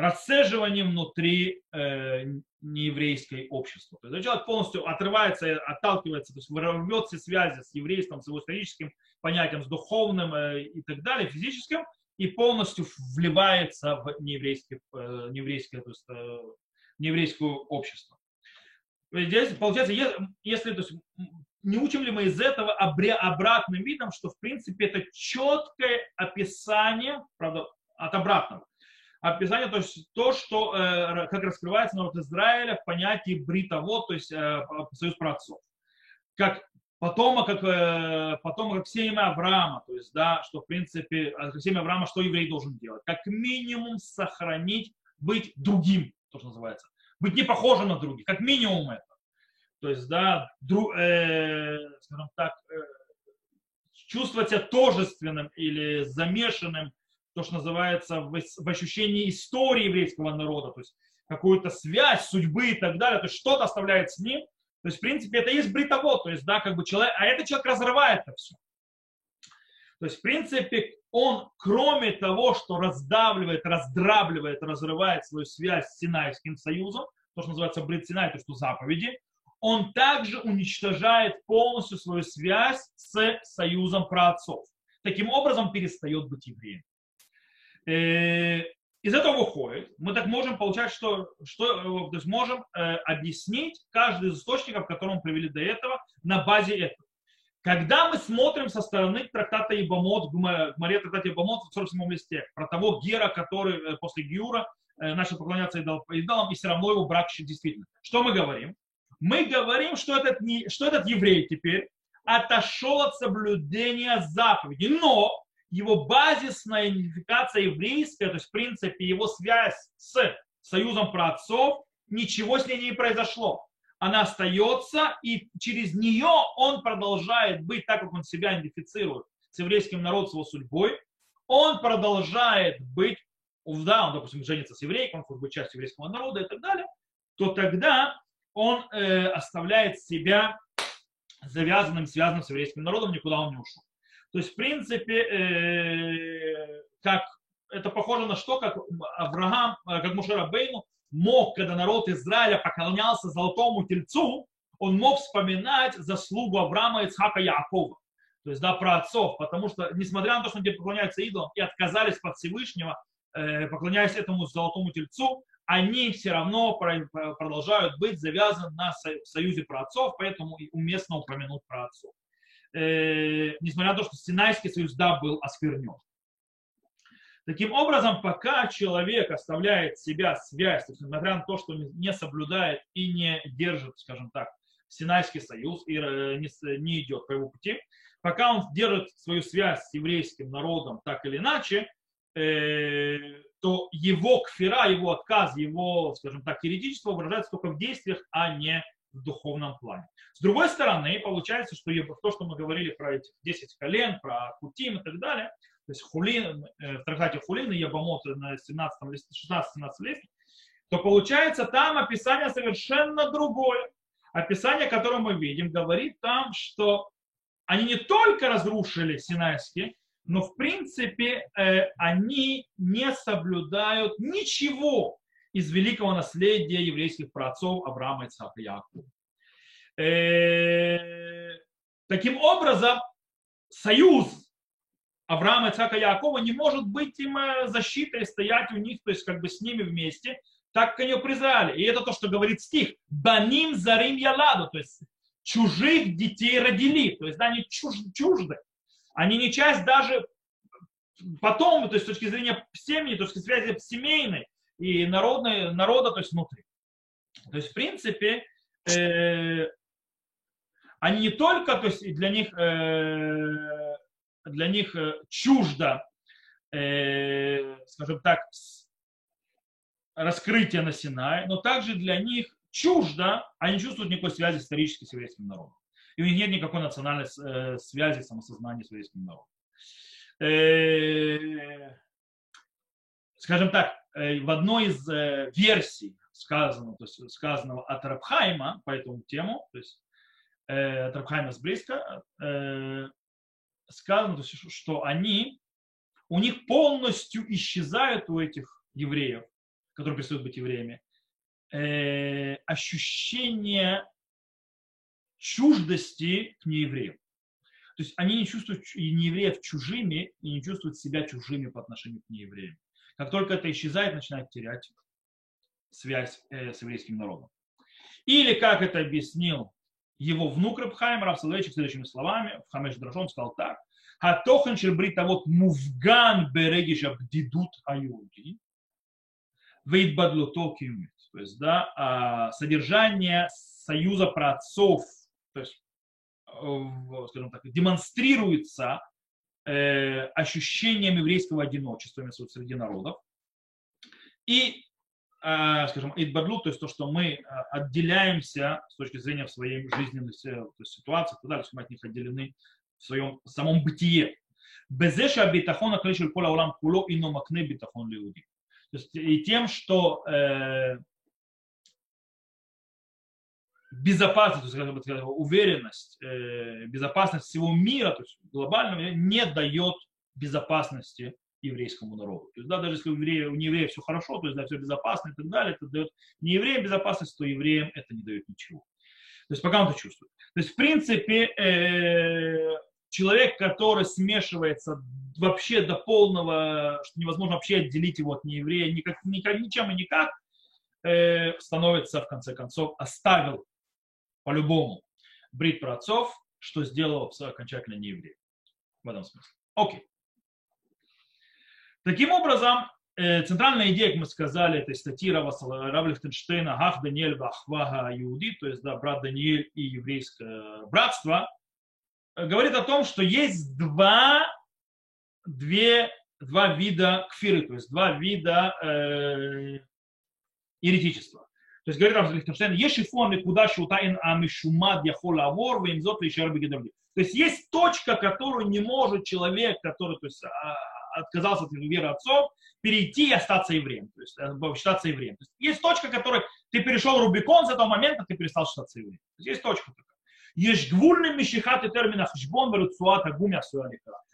расцеживании внутри э, нееврейской общества. То есть человек полностью отрывается, отталкивается, то есть рвет все связи с еврейством, с его историческим понятием, с духовным э, и так далее, физическим, и полностью вливается в нееврейское, э, нееврейское, то есть, э, нееврейское общество. Здесь, получается, если, то есть, не учим ли мы из этого обратным видом, что в принципе это четкое описание, правда, от обратного, описание, то есть то, что, э, как раскрывается народ Израиля в понятии бритовод, то есть союз праотцов. Как потома, как, э, как семя Авраама, то есть, да, что, в принципе, а, семя Авраама, что еврей должен делать? Как минимум сохранить, быть другим, то, что называется. Быть не похожим на других, как минимум это. То есть, да, дру, э, скажем так, э, чувствовать себя тожественным или замешанным, то, что называется, в, ощущении истории еврейского народа, то есть какую-то связь, судьбы и так далее, то есть что-то оставляет с ним, то есть, в принципе, это есть бритовод, то есть, да, как бы человек, а этот человек разрывает это все. То есть, в принципе, он, кроме того, что раздавливает, раздрабливает, разрывает свою связь с Синайским союзом, то, что называется брит Синай, то, что заповеди, он также уничтожает полностью свою связь с союзом праотцов. Таким образом, перестает быть евреем. Э, из этого выходит, мы так можем получать, что, что э, то есть можем э, объяснить каждый из источников, которые мы привели до этого, на базе этого. Когда мы смотрим со стороны трактата Ибамот, Гмаре трактата Ибамот в 47 листе, про того Гера, который э, после Гиура э, начал поклоняться идолам, и все равно его брак действительно. Что мы говорим? Мы говорим, что этот, не, что этот еврей теперь отошел от соблюдения заповедей, но его базисная идентификация еврейская, то есть, в принципе, его связь с союзом праотцов, ничего с ней не произошло. Она остается, и через нее он продолжает быть, так как он себя идентифицирует с еврейским народом, с его судьбой, он продолжает быть, да, он, допустим, женится с еврейком, он хочет быть частью еврейского народа и так далее, то тогда он э, оставляет себя завязанным, связанным с еврейским народом, никуда он не ушел. То есть, в принципе, э, как это похоже на что, как Авраам, э, как Мушера Бейну мог, когда народ Израиля поклонялся золотому тельцу, он мог вспоминать заслугу Авраама, Ицхака и Якова. То есть, да, про отцов, потому что, несмотря на то, что они поклоняются идолам и отказались под Всевышнего, э, поклоняясь этому золотому тельцу, они все равно продолжают быть завязаны на союзе про отцов, поэтому уместно упомянуть про отцов. Э, несмотря на то, что Синайский союз, да, был осквернен. Таким образом, пока человек оставляет себя связь, то есть, несмотря на то, что не соблюдает и не держит, скажем так, Синайский союз и э, не идет по его пути, пока он держит свою связь с еврейским народом так или иначе, э, то его кфира, его отказ, его, скажем так, еретичество выражается только в действиях, а не в духовном плане. С другой стороны, получается, что то, что мы говорили про эти 10 колен, про Кутим и так далее, то есть Хулин, э, в трактате Хулин и Ябамот на 16-17 листе, то получается там описание совершенно другое. Описание, которое мы видим, говорит там, что они не только разрушили Синайский, но в принципе э, они не соблюдают ничего из великого наследия еврейских праотцов Авраама, и Якова. Э, таким образом, союз Авраама, Ицхака и Якова не может быть им э, защитой, стоять у них, то есть как бы с ними вместе, так как они его признали. И это то, что говорит стих. Баним зарим яладу, то есть чужих детей родили, то есть да, они чуж, чужды. Они не часть даже потом, то есть с точки зрения семьи, с точки связи семейной и народной, народа, то есть внутри. То есть, в принципе, э, они не только, то есть для них, э, для них э, чуждо, э, скажем так, раскрытие на Синае, но также для них чуждо, они чувствуют никакой связи исторически с еврейским народом. И у них нет никакой национальной э, связи, самосознания с еврейским народом. Э, скажем так, в одной из э, версий сказанного, то есть сказанного от Рабхайма по этому тему, то есть от Рабхайма с близко, сказано, то есть, что они, у них полностью исчезают у этих евреев, которые перестают быть евреями, ощущение чуждости к неевреям. То есть они не чувствуют неевреев чужими и не чувствуют себя чужими по отношению к неевреям. Как только это исчезает, начинают терять связь э, с еврейским народом. Или, как это объяснил его внук Рабхайм, Рав Соловейчик, следующими словами, в Хамеш Драшон сказал так, Хатохан шербрита вот мувган берегиш абдидут аюди, вейдбадлуто киумит. То есть, да, а, содержание союза праотцов, то есть скажем так, демонстрируется э, ощущением еврейского одиночества среди народов. И, э, скажем, идбадлу, то есть то, что мы э, отделяемся с точки зрения своей жизненной то есть ситуации, и мы от них отделены в своем самом бытие. Безеша битахон аклишель поля улам куло ино макне битахон леуди. То есть и тем, что э, безопасность, то есть, как уверенность, э, безопасность всего мира, то есть глобального, не дает безопасности еврейскому народу. То есть, да, даже если у евреев, у неевреев все хорошо, то есть, да, все безопасно и так далее, это дает не евреям безопасность, то евреям это не дает ничего. То есть, пока он это чувствует. То есть, в принципе, э, человек, который смешивается вообще до полного, что невозможно вообще отделить его от нееврея никак, никак, ничем и никак, э, становится, в конце концов, оставил по-любому брит про отцов, что сделал окончательно не еврей. В этом смысле. Окей. Таким образом, э, центральная идея, как мы сказали, этой статьи Рава Лихтенштейна «Гах Даниэль Вахвага Иуди», то есть да, брат Даниэль и еврейское братство, э, говорит о том, что есть два, две, два вида кфиры, то есть два вида э, еретичества. То есть говорит Раф Лихтенштейн, ешифон куда шутаин амишумад яхол авор, вимзот лишер бегедавли. То есть есть точка, которую не может человек, который то есть, а, отказался от веры отцов, перейти и остаться евреем, то есть э, считаться евреем. То есть, есть точка, которая ты перешел Рубикон, с этого момента ты перестал считаться евреем. Есть точка такая. Есть гвульный мишихат и термина хшбон веруцуата гумя То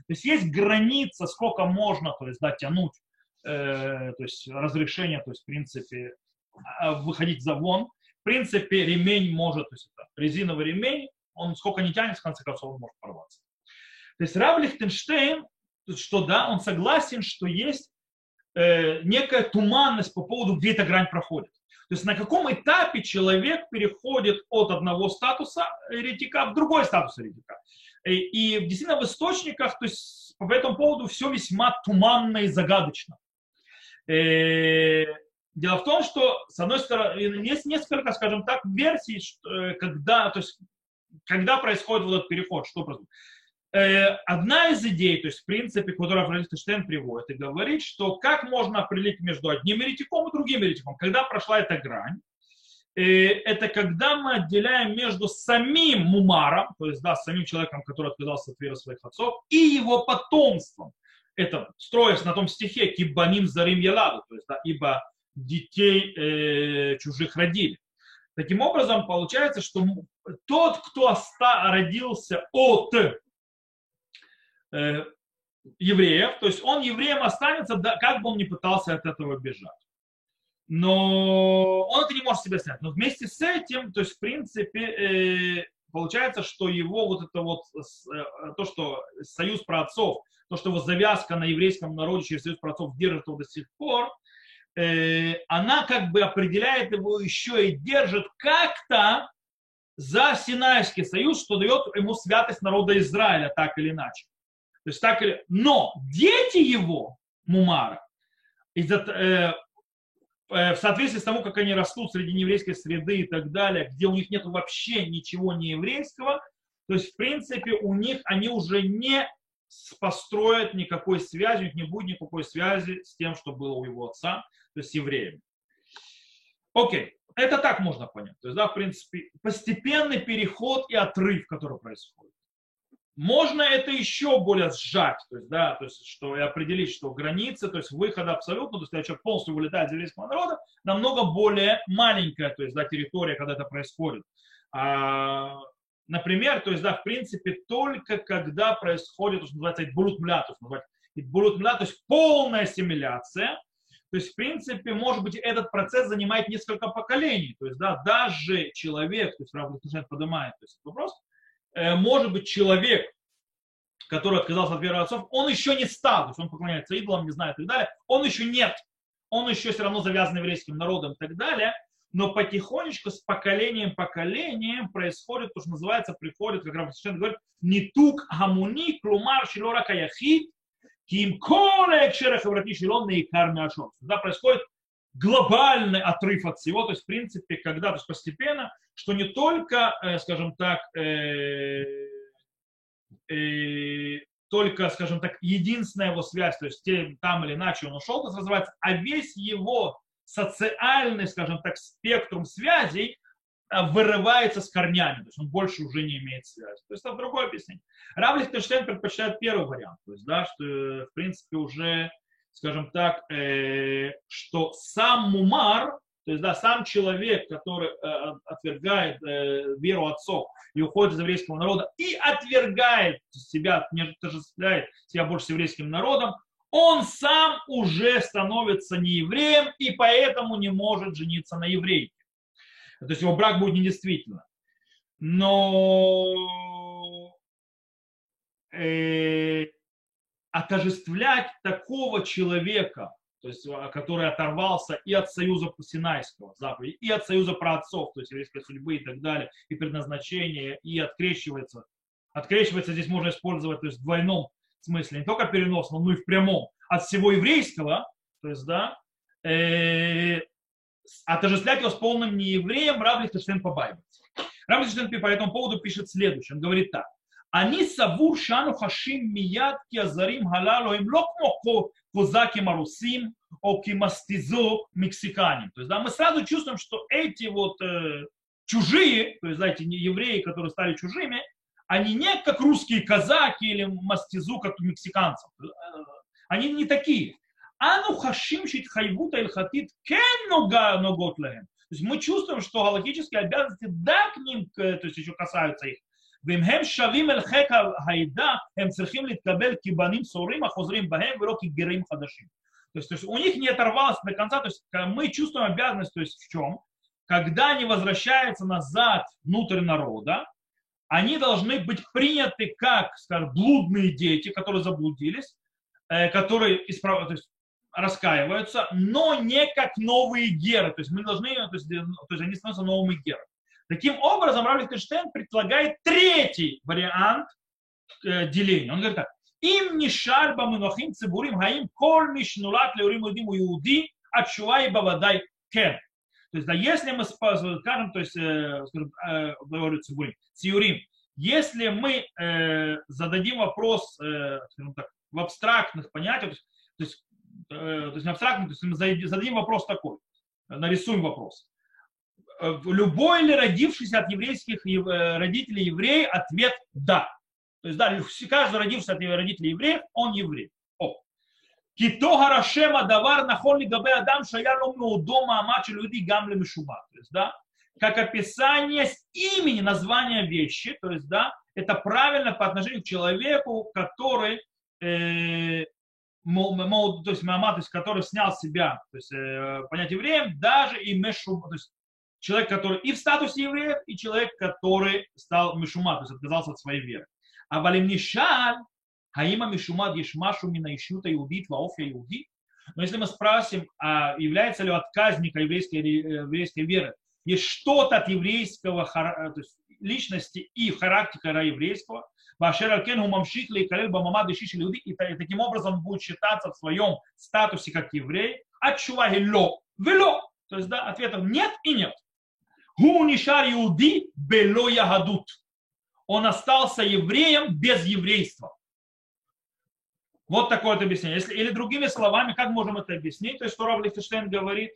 есть есть граница, сколько можно, то есть, да, тянуть, э, то есть разрешение, то есть, в принципе, выходить за вон. В принципе, ремень может, то есть это резиновый ремень, он сколько не тянет, в конце концов, он может порваться. То есть Рав Лихтенштейн, что да, он согласен, что есть э, некая туманность по поводу, где эта грань проходит. То есть на каком этапе человек переходит от одного статуса еретика в другой статус еретика. И, и действительно в источниках, то есть по этому поводу все весьма туманно и загадочно. Э, дело в том, что, с одной стороны, есть несколько, скажем так, версий, э, когда, то есть, когда происходит вот этот переход, что происходит. Э, одна из идей, то есть в принципе, которую Франкенштейн приводит и говорит, что как можно определить между одним еретиком и другим еретиком, когда прошла эта грань, э, это когда мы отделяем между самим мумаром, то есть да, самим человеком, который отказался от веры своих отцов, и его потомством. Это строясь на том стихе «Кибаним зарим яладу», то есть да, ибо детей э, чужих родили. Таким образом, получается, что тот, кто родился от э, евреев, то есть он евреем останется, да, как бы он ни пытался от этого бежать. Но он это не может себя снять. Но вместе с этим, то есть в принципе, э, получается, что его вот это вот, э, то, что союз праотцов, то, что его завязка на еврейском народе через союз праотцов держит его до сих пор, она как бы определяет его еще и держит как-то за Синайский союз, что дает ему святость народа Израиля, так или иначе. То есть так или... Но дети его, Мумара, из э, э, в соответствии с тому, как они растут среди нееврейской среды и так далее, где у них нет вообще ничего нееврейского, то есть, в принципе, у них они уже не построят никакой связи, у них не будет никакой связи с тем, что было у его отца, то есть евреями. Окей, это так можно понять. То есть, да, в принципе, постепенный переход и отрыв, который происходит. Можно это еще более сжать, то есть, да, то есть, что и определить, что границы, то есть выхода абсолютно, то есть, когда человек полностью вылетает из еврейского народа, намного более маленькая, то есть, да, территория, когда это происходит. А, например, то есть, да, в принципе, только когда происходит, то, что называется, итбулут мля, то есть, то есть полная ассимиляция, то есть, в принципе, может быть, этот процесс занимает несколько поколений. То есть, да, даже человек, то есть, Рав поднимает то есть, вопрос, Э, может быть, человек, который отказался от веры отцов, он еще не стал, то есть он поклоняется идолам, не знаю и так далее, он еще нет, он еще все равно завязан еврейским народом и так далее, но потихонечку с поколением поколением происходит то, что называется, приходит, как Раф говорит, не тук гамуни, клумар, шилора каяхи, ким коле экшера хаврати шилон и карми Да, происходит глобальный отрыв от всего, то есть, в принципе, когда, то есть постепенно, что не только, скажем так, э, э, только, скажем так, единственная его связь, то есть там или иначе он ушел, то называется, а весь его социальный, скажем так, спектрум связей вырывается с корнями, то есть он больше уже не имеет связи. То есть это другое объяснение. Рав Лихтенштейн предпочитает первый вариант, то есть, да, что, в принципе, уже скажем так, э, что сам мумар, то есть да, сам человек, который э, отвергает э, веру отцов и уходит из еврейского народа и отвергает себя, не отождествляет себя больше с еврейским народом, он сам уже становится не евреем и поэтому не может жениться на еврейке. То есть его брак будет недействительно. Но э, отождествлять такого человека, то есть, а, который оторвался и от союза Синайского заповеди, и от союза праотцов, то есть еврейской судьбы и так далее, и предназначения, и открещивается. Открещивается здесь можно использовать то есть, в двойном смысле, не только переносном, но и в прямом. От всего еврейского, то есть, да, э, отождествлять его с полным неевреем Рав Лихтенштейн побаивается. Рав Лихтенштейн по этому поводу пишет следующее. Он говорит так. Они савур шану хашим мияд ки азарим халалу им локмо козаки марусим оки мастизо мексиканим. То есть да, мы сразу чувствуем, что эти вот э, чужие, то есть знаете, не евреи, которые стали чужими, они не как русские казаки или мастизу, как мексиканцев. Э, они не такие. Ану хашим шитхайвута илхатит кен нога ногот лахем. есть мы чувствуем, что галактические обязанности, да, к ним, то есть еще касаются их. ואם הם שווים אל חיק העדה, הם צריכים להתקבל כבנים צורים החוזרים בהם ולא כגרים חדשים. То есть, то есть у них не оторвалось до конца, то есть мы чувствуем обязанность, то есть в чем? Когда они возвращаются назад внутрь народа, они должны быть приняты как, скажем, блудные дети, которые заблудились, э, которые исправ... то есть, раскаиваются, но не как новые геры. То есть мы должны, то есть, то есть они становятся новыми герами. Таким образом, Рав Лихтенштейн предлагает третий вариант э, деления. Он говорит так. Им не шальба мынохим цибурим хаим коль мишнулат леурим удим иуди отшува и бавадай кен. То есть, да, если мы скажем, то есть, э, э, говорю цибурим, циюрим, если мы э, зададим вопрос, э, так, в абстрактных понятиях, то есть, то есть, э, то есть не абстрактных, то есть мы зададим вопрос такой, нарисуем вопрос. Э, любой ли родившийся от еврейских э, родителей еврей, ответ да. То есть, да, каждый родившийся от родителей евреев, он еврей. О. Кито харашема давар нахон габе адам шаялом дома амачи люди гамли мишуба. То есть, да, как описание имени, названия вещи, то есть, да, это правильно по отношению к человеку, который э, то есть Мамад, то есть, который снял себя, то есть э, понять евреем, даже и Мешум, то есть человек, который и в статусе евреев, и человек, который стал Мишума, то есть отказался от своей веры. А Валим Нишаль, Хаима Мишумад Ешмашу Мина Ишюта Иудит Ваофия Иуди. Но если мы спросим, а является ли у отказника еврейской, э, еврейской веры, есть что-то от еврейского то есть личности и характера еврейского, Вашер Алкен Гумамшик Лейкалель Бамамад Ишиши Люди, и таким образом будет считаться в своем статусе как еврей, отчувахи ло, вело. То есть, да, ответов нет и нет. Гунишар Иуди бело ягадут. Он остался евреем без еврейства. Вот такое вот объяснение. Если, или другими словами, как можем это объяснить? То есть, что Рав Лихтенштейн говорит,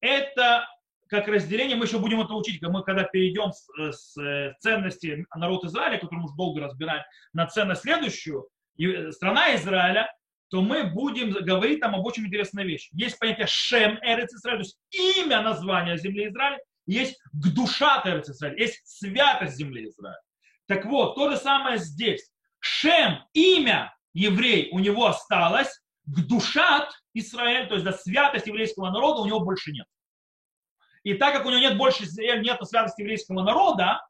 это как разделение, мы еще будем это учить, мы когда перейдем с, с э, ценности народа Израиля, который мы уже долго разбираем, на ценность следующую, э, страна Израиля, то мы будем говорить там об очень интересной вещи. Есть понятие Шем Эрец Израиль, то есть имя названия земли Израиля, есть Гдуша Эрец Израиль, есть святость земли Израиля. Так вот, то же самое здесь. Шем, имя еврей у него осталось, Гдушат Израиль, то есть да, святость еврейского народа у него больше нет. И так как у него нет больше нет святости еврейского народа,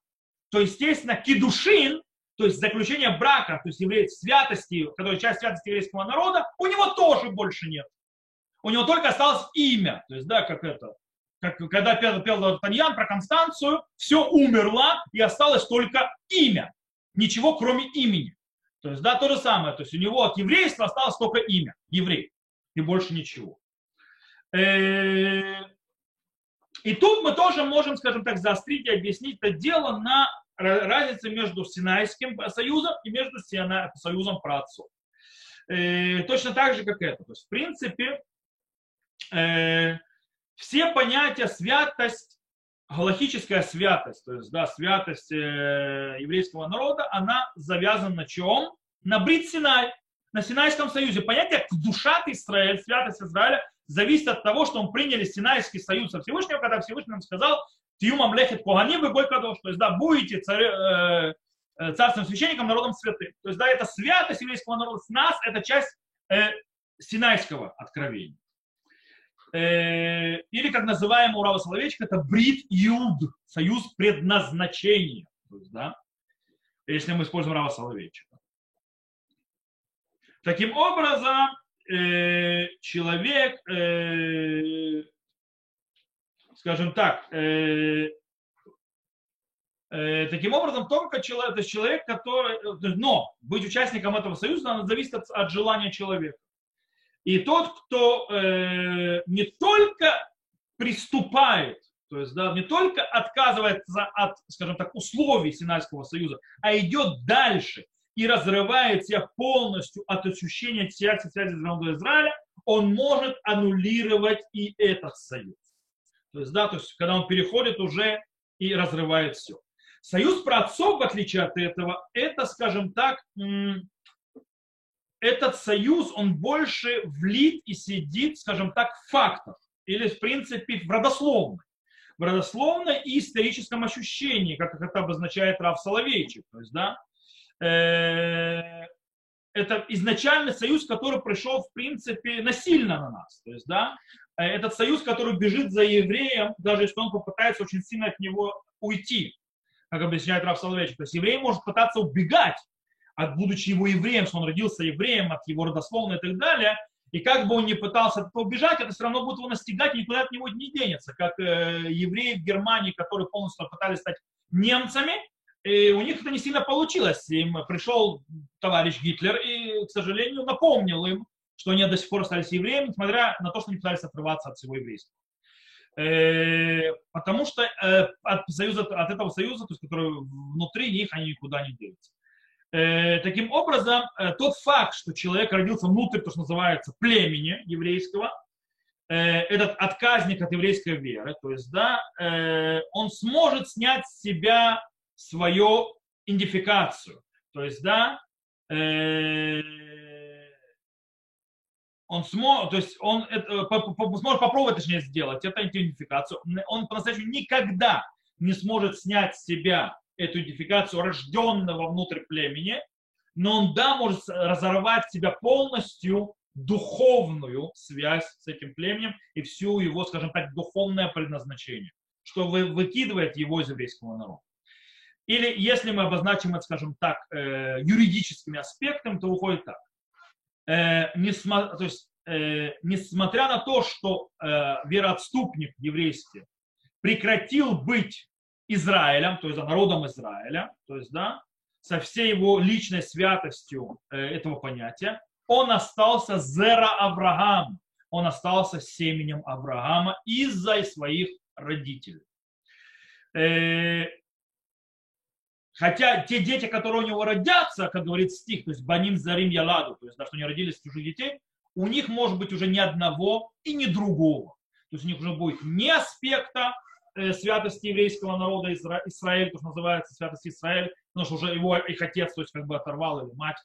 то, естественно, кидушин, то есть заключение брака, то есть еврей, святости, которая часть святости еврейского народа, у него тоже больше нет. У него только осталось имя. То есть, да, как это, как когда пел, пел Таньян про Констанцию, все умерло и осталось только имя. Ничего, кроме имени. То есть, да, то же самое. То есть у него от еврейства осталось только имя. Еврей. И больше ничего. Э, и тут мы тоже можем, скажем так, заострить и объяснить это дело на разнице между Синайским союзом и между союзом праотцов. Э, точно так же, как это. То есть, в принципе, э, все понятия святость, галактическая святость, то есть, да, святость э, еврейского народа, она завязана на чем? На Брит Синай, на Синайском союзе. Понятие душа Израиль, святость Израиля, зависит от того, что мы приняли Синайский союз со Всевышним, когда Всевышний нам сказал, Тиюмам лехет Куганим, вы бой кадош. То есть, да, будете царь, э, э, царственным священником, народом святым. То есть, да, это святость еврейского народа с нас, это часть э, Синайского откровения. Э, или, как называемый Урава Соловейчик, это Брит Юд, союз предназначения. То есть, да, если мы используем Урава Соловейчика. Таким образом, э, человек, э, скажем так, э, э, таким образом, только человек, это человек, который, но быть участником этого союза зависит от, от желания человека. И тот, кто э, не только приступает, то есть да, не только отказывается от, скажем так, условий Синайского союза, а идет дальше и разрывает себя полностью от ощущения связи, связи с народом Израиля, он может аннулировать и этот союз. То есть, да, то есть, когда он переходит уже и разрывает все. Союз праотцов, в отличие от этого, это, скажем так, этот союз, он больше влит и сидит, скажем так, в фактах или, в принципе, в родословной. в родословном и историческом ощущении, как это обозначает Рав Соловейчик. То есть, да, это изначальный союз, который пришел, в принципе, насильно на нас. То есть, да, э, этот союз, который бежит за евреем, даже если он попытается очень сильно от него уйти, как объясняет Рав Соловейчик. То есть еврей может пытаться убегать, от, будучи его евреем, что он родился евреем, от его родословной и так далее, и как бы он ни пытался от этого убежать, это все равно будет его настигать, и никуда от него не денется. Как э, евреи в Германии, которые полностью пытались стать немцами, и у них это не сильно получилось. Им пришел товарищ Гитлер и, к сожалению, напомнил им, что они до сих пор остались евреями, несмотря на то, что они пытались отрываться от всего еврейства. Э, потому что э, от, союза, от этого союза, то есть, который внутри них, они никуда не делятся. Э, таким образом, тот факт, что человек родился внутрь, то, что называется, племени еврейского, этот отказник от еврейской веры, то есть, да, он сможет снять с себя свою идентификацию. То есть, да, он сможет, то есть он это, сможет попробовать, точнее, сделать эту идентификацию. Он по-настоящему никогда не сможет снять с себя эту идентификацию рожденного внутрь племени, но он, да, может разорвать себя полностью духовную связь с этим племенем и всю его, скажем так, духовное предназначение, что выкидывает его из еврейского народа. Или если мы обозначим это, скажем так, э, юридическими аспектами, то выходит так. Э, несмотря, то есть, э, несмотря на то, что вероотступник еврейский прекратил быть Израилем, то есть народом Израиля, то есть, да, со всей его личной святостью э, этого понятия, он остался Зера Авраам, он остался семенем Авраама из-за своих родителей. Хотя те дети, которые у него родятся, как говорит стих, то есть Баним Зарим Яладу, то есть, да, что они родились чужих детей, у них может быть уже ни одного и ни другого. То есть у них уже будет ни аспекта Э, святости еврейского народа Израиль, то, что называется святость Израиль, потому что уже его их отец, то есть как бы оторвал или мать.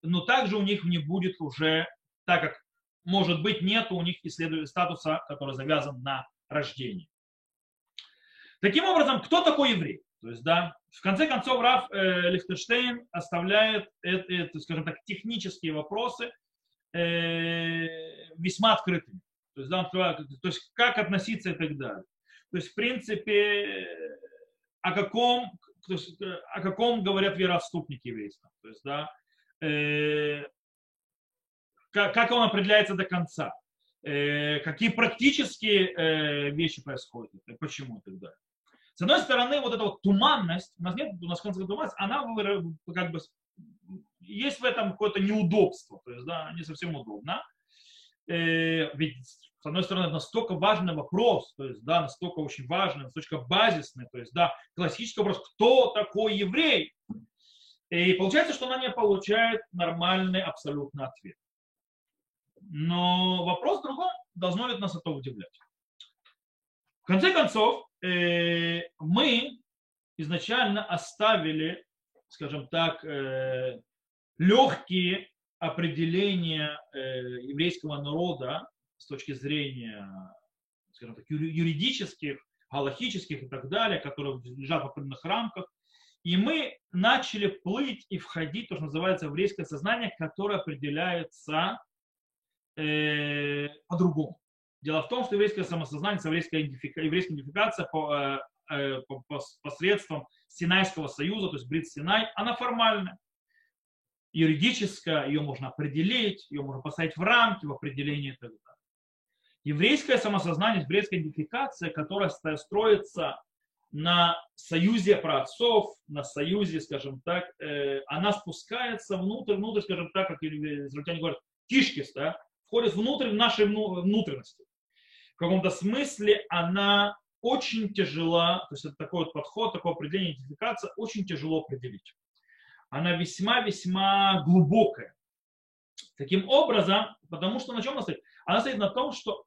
Но также у них не будет уже, так как может быть нет у них исследователя статуса, который завязан на рождении. Таким образом, кто такой еврей? То есть, да, в конце концов, Раф э, Лихтенштейн оставляет, это, это, скажем так, технические вопросы э, весьма открытыми. То есть, да, то есть, как относиться и так далее. То есть, в принципе, о каком, то есть, о каком говорят вероотступники еврейства. То есть, да, э, как, как он определяется до конца. Э, какие практические э, вещи происходят, и почему и так далее. С одной стороны, вот эта вот туманность, у нас нет, у нас конце туманность, она как бы есть в этом какое-то неудобство, то есть, да, не совсем удобно. Э, ведь с одной стороны, это настолько важный вопрос, то есть, да, настолько очень важный, настолько базисный, то есть, да, классический вопрос, кто такой еврей? И получается, что она не получает нормальный абсолютный ответ. Но вопрос в другом, должно ли нас это удивлять. В конце концов, э, мы изначально оставили, скажем так, э, легкие определения э, еврейского народа с точки зрения, скажем так, юридических, галахических и так далее, которые лежат в определенных рамках. И мы начали плыть и входить то, что называется еврейское сознание, которое определяется э, по-другому. Дело в том, что еврейское самосознание, еврейская, идентифика, еврейская идентификация по, э, э по, по, посредством Синайского союза, то есть Брит Синай, она формальная. Юридическая, ее можно определить, ее можно поставить в рамки, в определении и так далее еврейское самосознание, еврейская идентификация, которая строится на союзе праотцов, на союзе, скажем так, э, она спускается внутрь, внутрь, скажем так, как израильтяне говорят, кишкис, да, входит внутрь нашей внутренности. Каком-то смысле она очень тяжела, то есть это такой вот подход, такое определение, идентификация очень тяжело определить. Она весьма-весьма глубокая. Таким образом, потому что на чем она стоит? Она стоит на том, что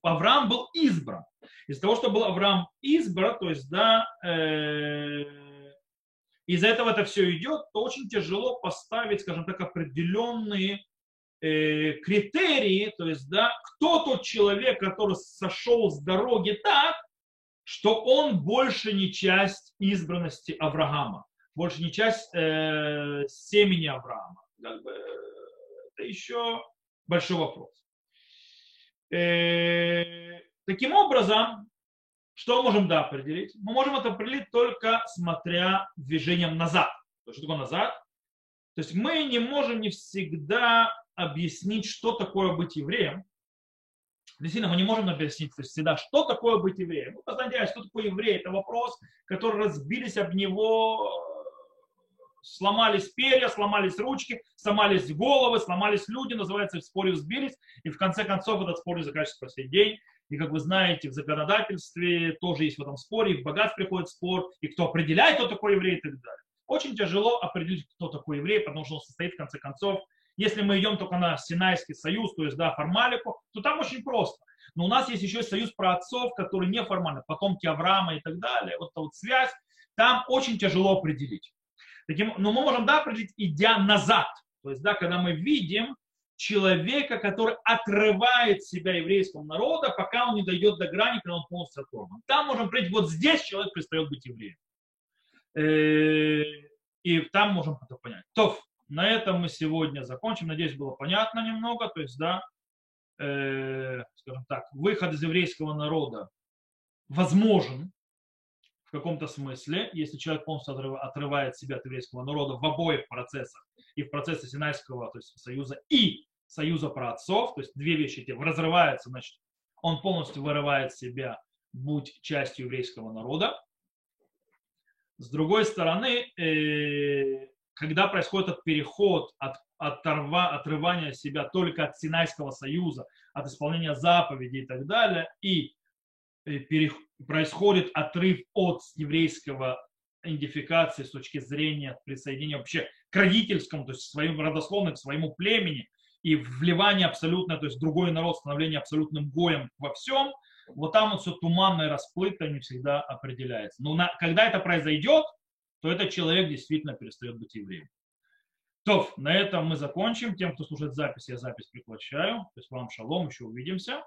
Авраам был избран. Из-за того, что был Авраам избран, то есть, да, э, из-за этого это все идет, то очень тяжело поставить, скажем так, определенные э, критерии, то есть, да, кто тот человек, который сошел с дороги так, что он больше не часть избранности Авраама, больше не часть э, семени Авраама. Как бы, это еще большой вопрос. Э, таким образом, что можем да определить? Мы можем это определить только смотря движением назад. То, что такое назад? То есть мы не можем не всегда объяснить, что такое быть евреем. Действительно, мы не можем объяснить всегда, что такое быть евреем. Мы посмотрели, что такое еврей. Это вопрос, который разбились об него, сломались перья, сломались ручки, сломались головы, сломались люди, называется, в споре взбились. И в конце концов этот спор заканчивается по сей день. И как вы знаете, в законодательстве тоже есть в этом споре, и в богатстве приходит спор, и кто определяет, кто такой еврей и так далее. Очень тяжело определить, кто такой еврей, потому что он состоит, в конце концов, если мы идем только на Синайский союз, то есть, да, формалику, то там очень просто. Но у нас есть еще союз про отцов, который неформальный, потомки Авраама и так далее. Вот эта вот связь, там очень тяжело определить. Таким, но мы можем, да, определить, идя назад. То есть, да, когда мы видим человека, который отрывает себя еврейского народа, пока он не дойдет до грани, когда он полностью оторван. Там можем определить, вот здесь человек перестает быть евреем. Э, и там можем это понять. То, на этом мы сегодня закончим. Надеюсь, было понятно немного. То есть, да, э, скажем так, выход из еврейского народа возможен в каком-то смысле, если человек полностью отрывает себя от еврейского народа в обоих процессах, и в процессе Синайского то есть союза, и союза про отцов, то есть две вещи эти разрываются, значит, он полностью вырывает себя, будь частью еврейского народа. С другой стороны, э, когда происходит этот переход от оторва, отрывания себя только от Синайского союза, от исполнения заповедей и так далее, и э, перех, происходит отрыв от еврейского идентификации с точки зрения присоединения вообще к родительскому, то есть своим родословным, к своему племени, и вливание абсолютно, то есть другой народ, становление абсолютным боем во всем, вот там вот все туманное, расплытое не всегда определяется. Но на, когда это произойдет, то этот человек действительно перестает быть евреем. То, на этом мы закончим. Тем, кто слушает запись, я запись прекращаю. То есть вам шалом, еще увидимся.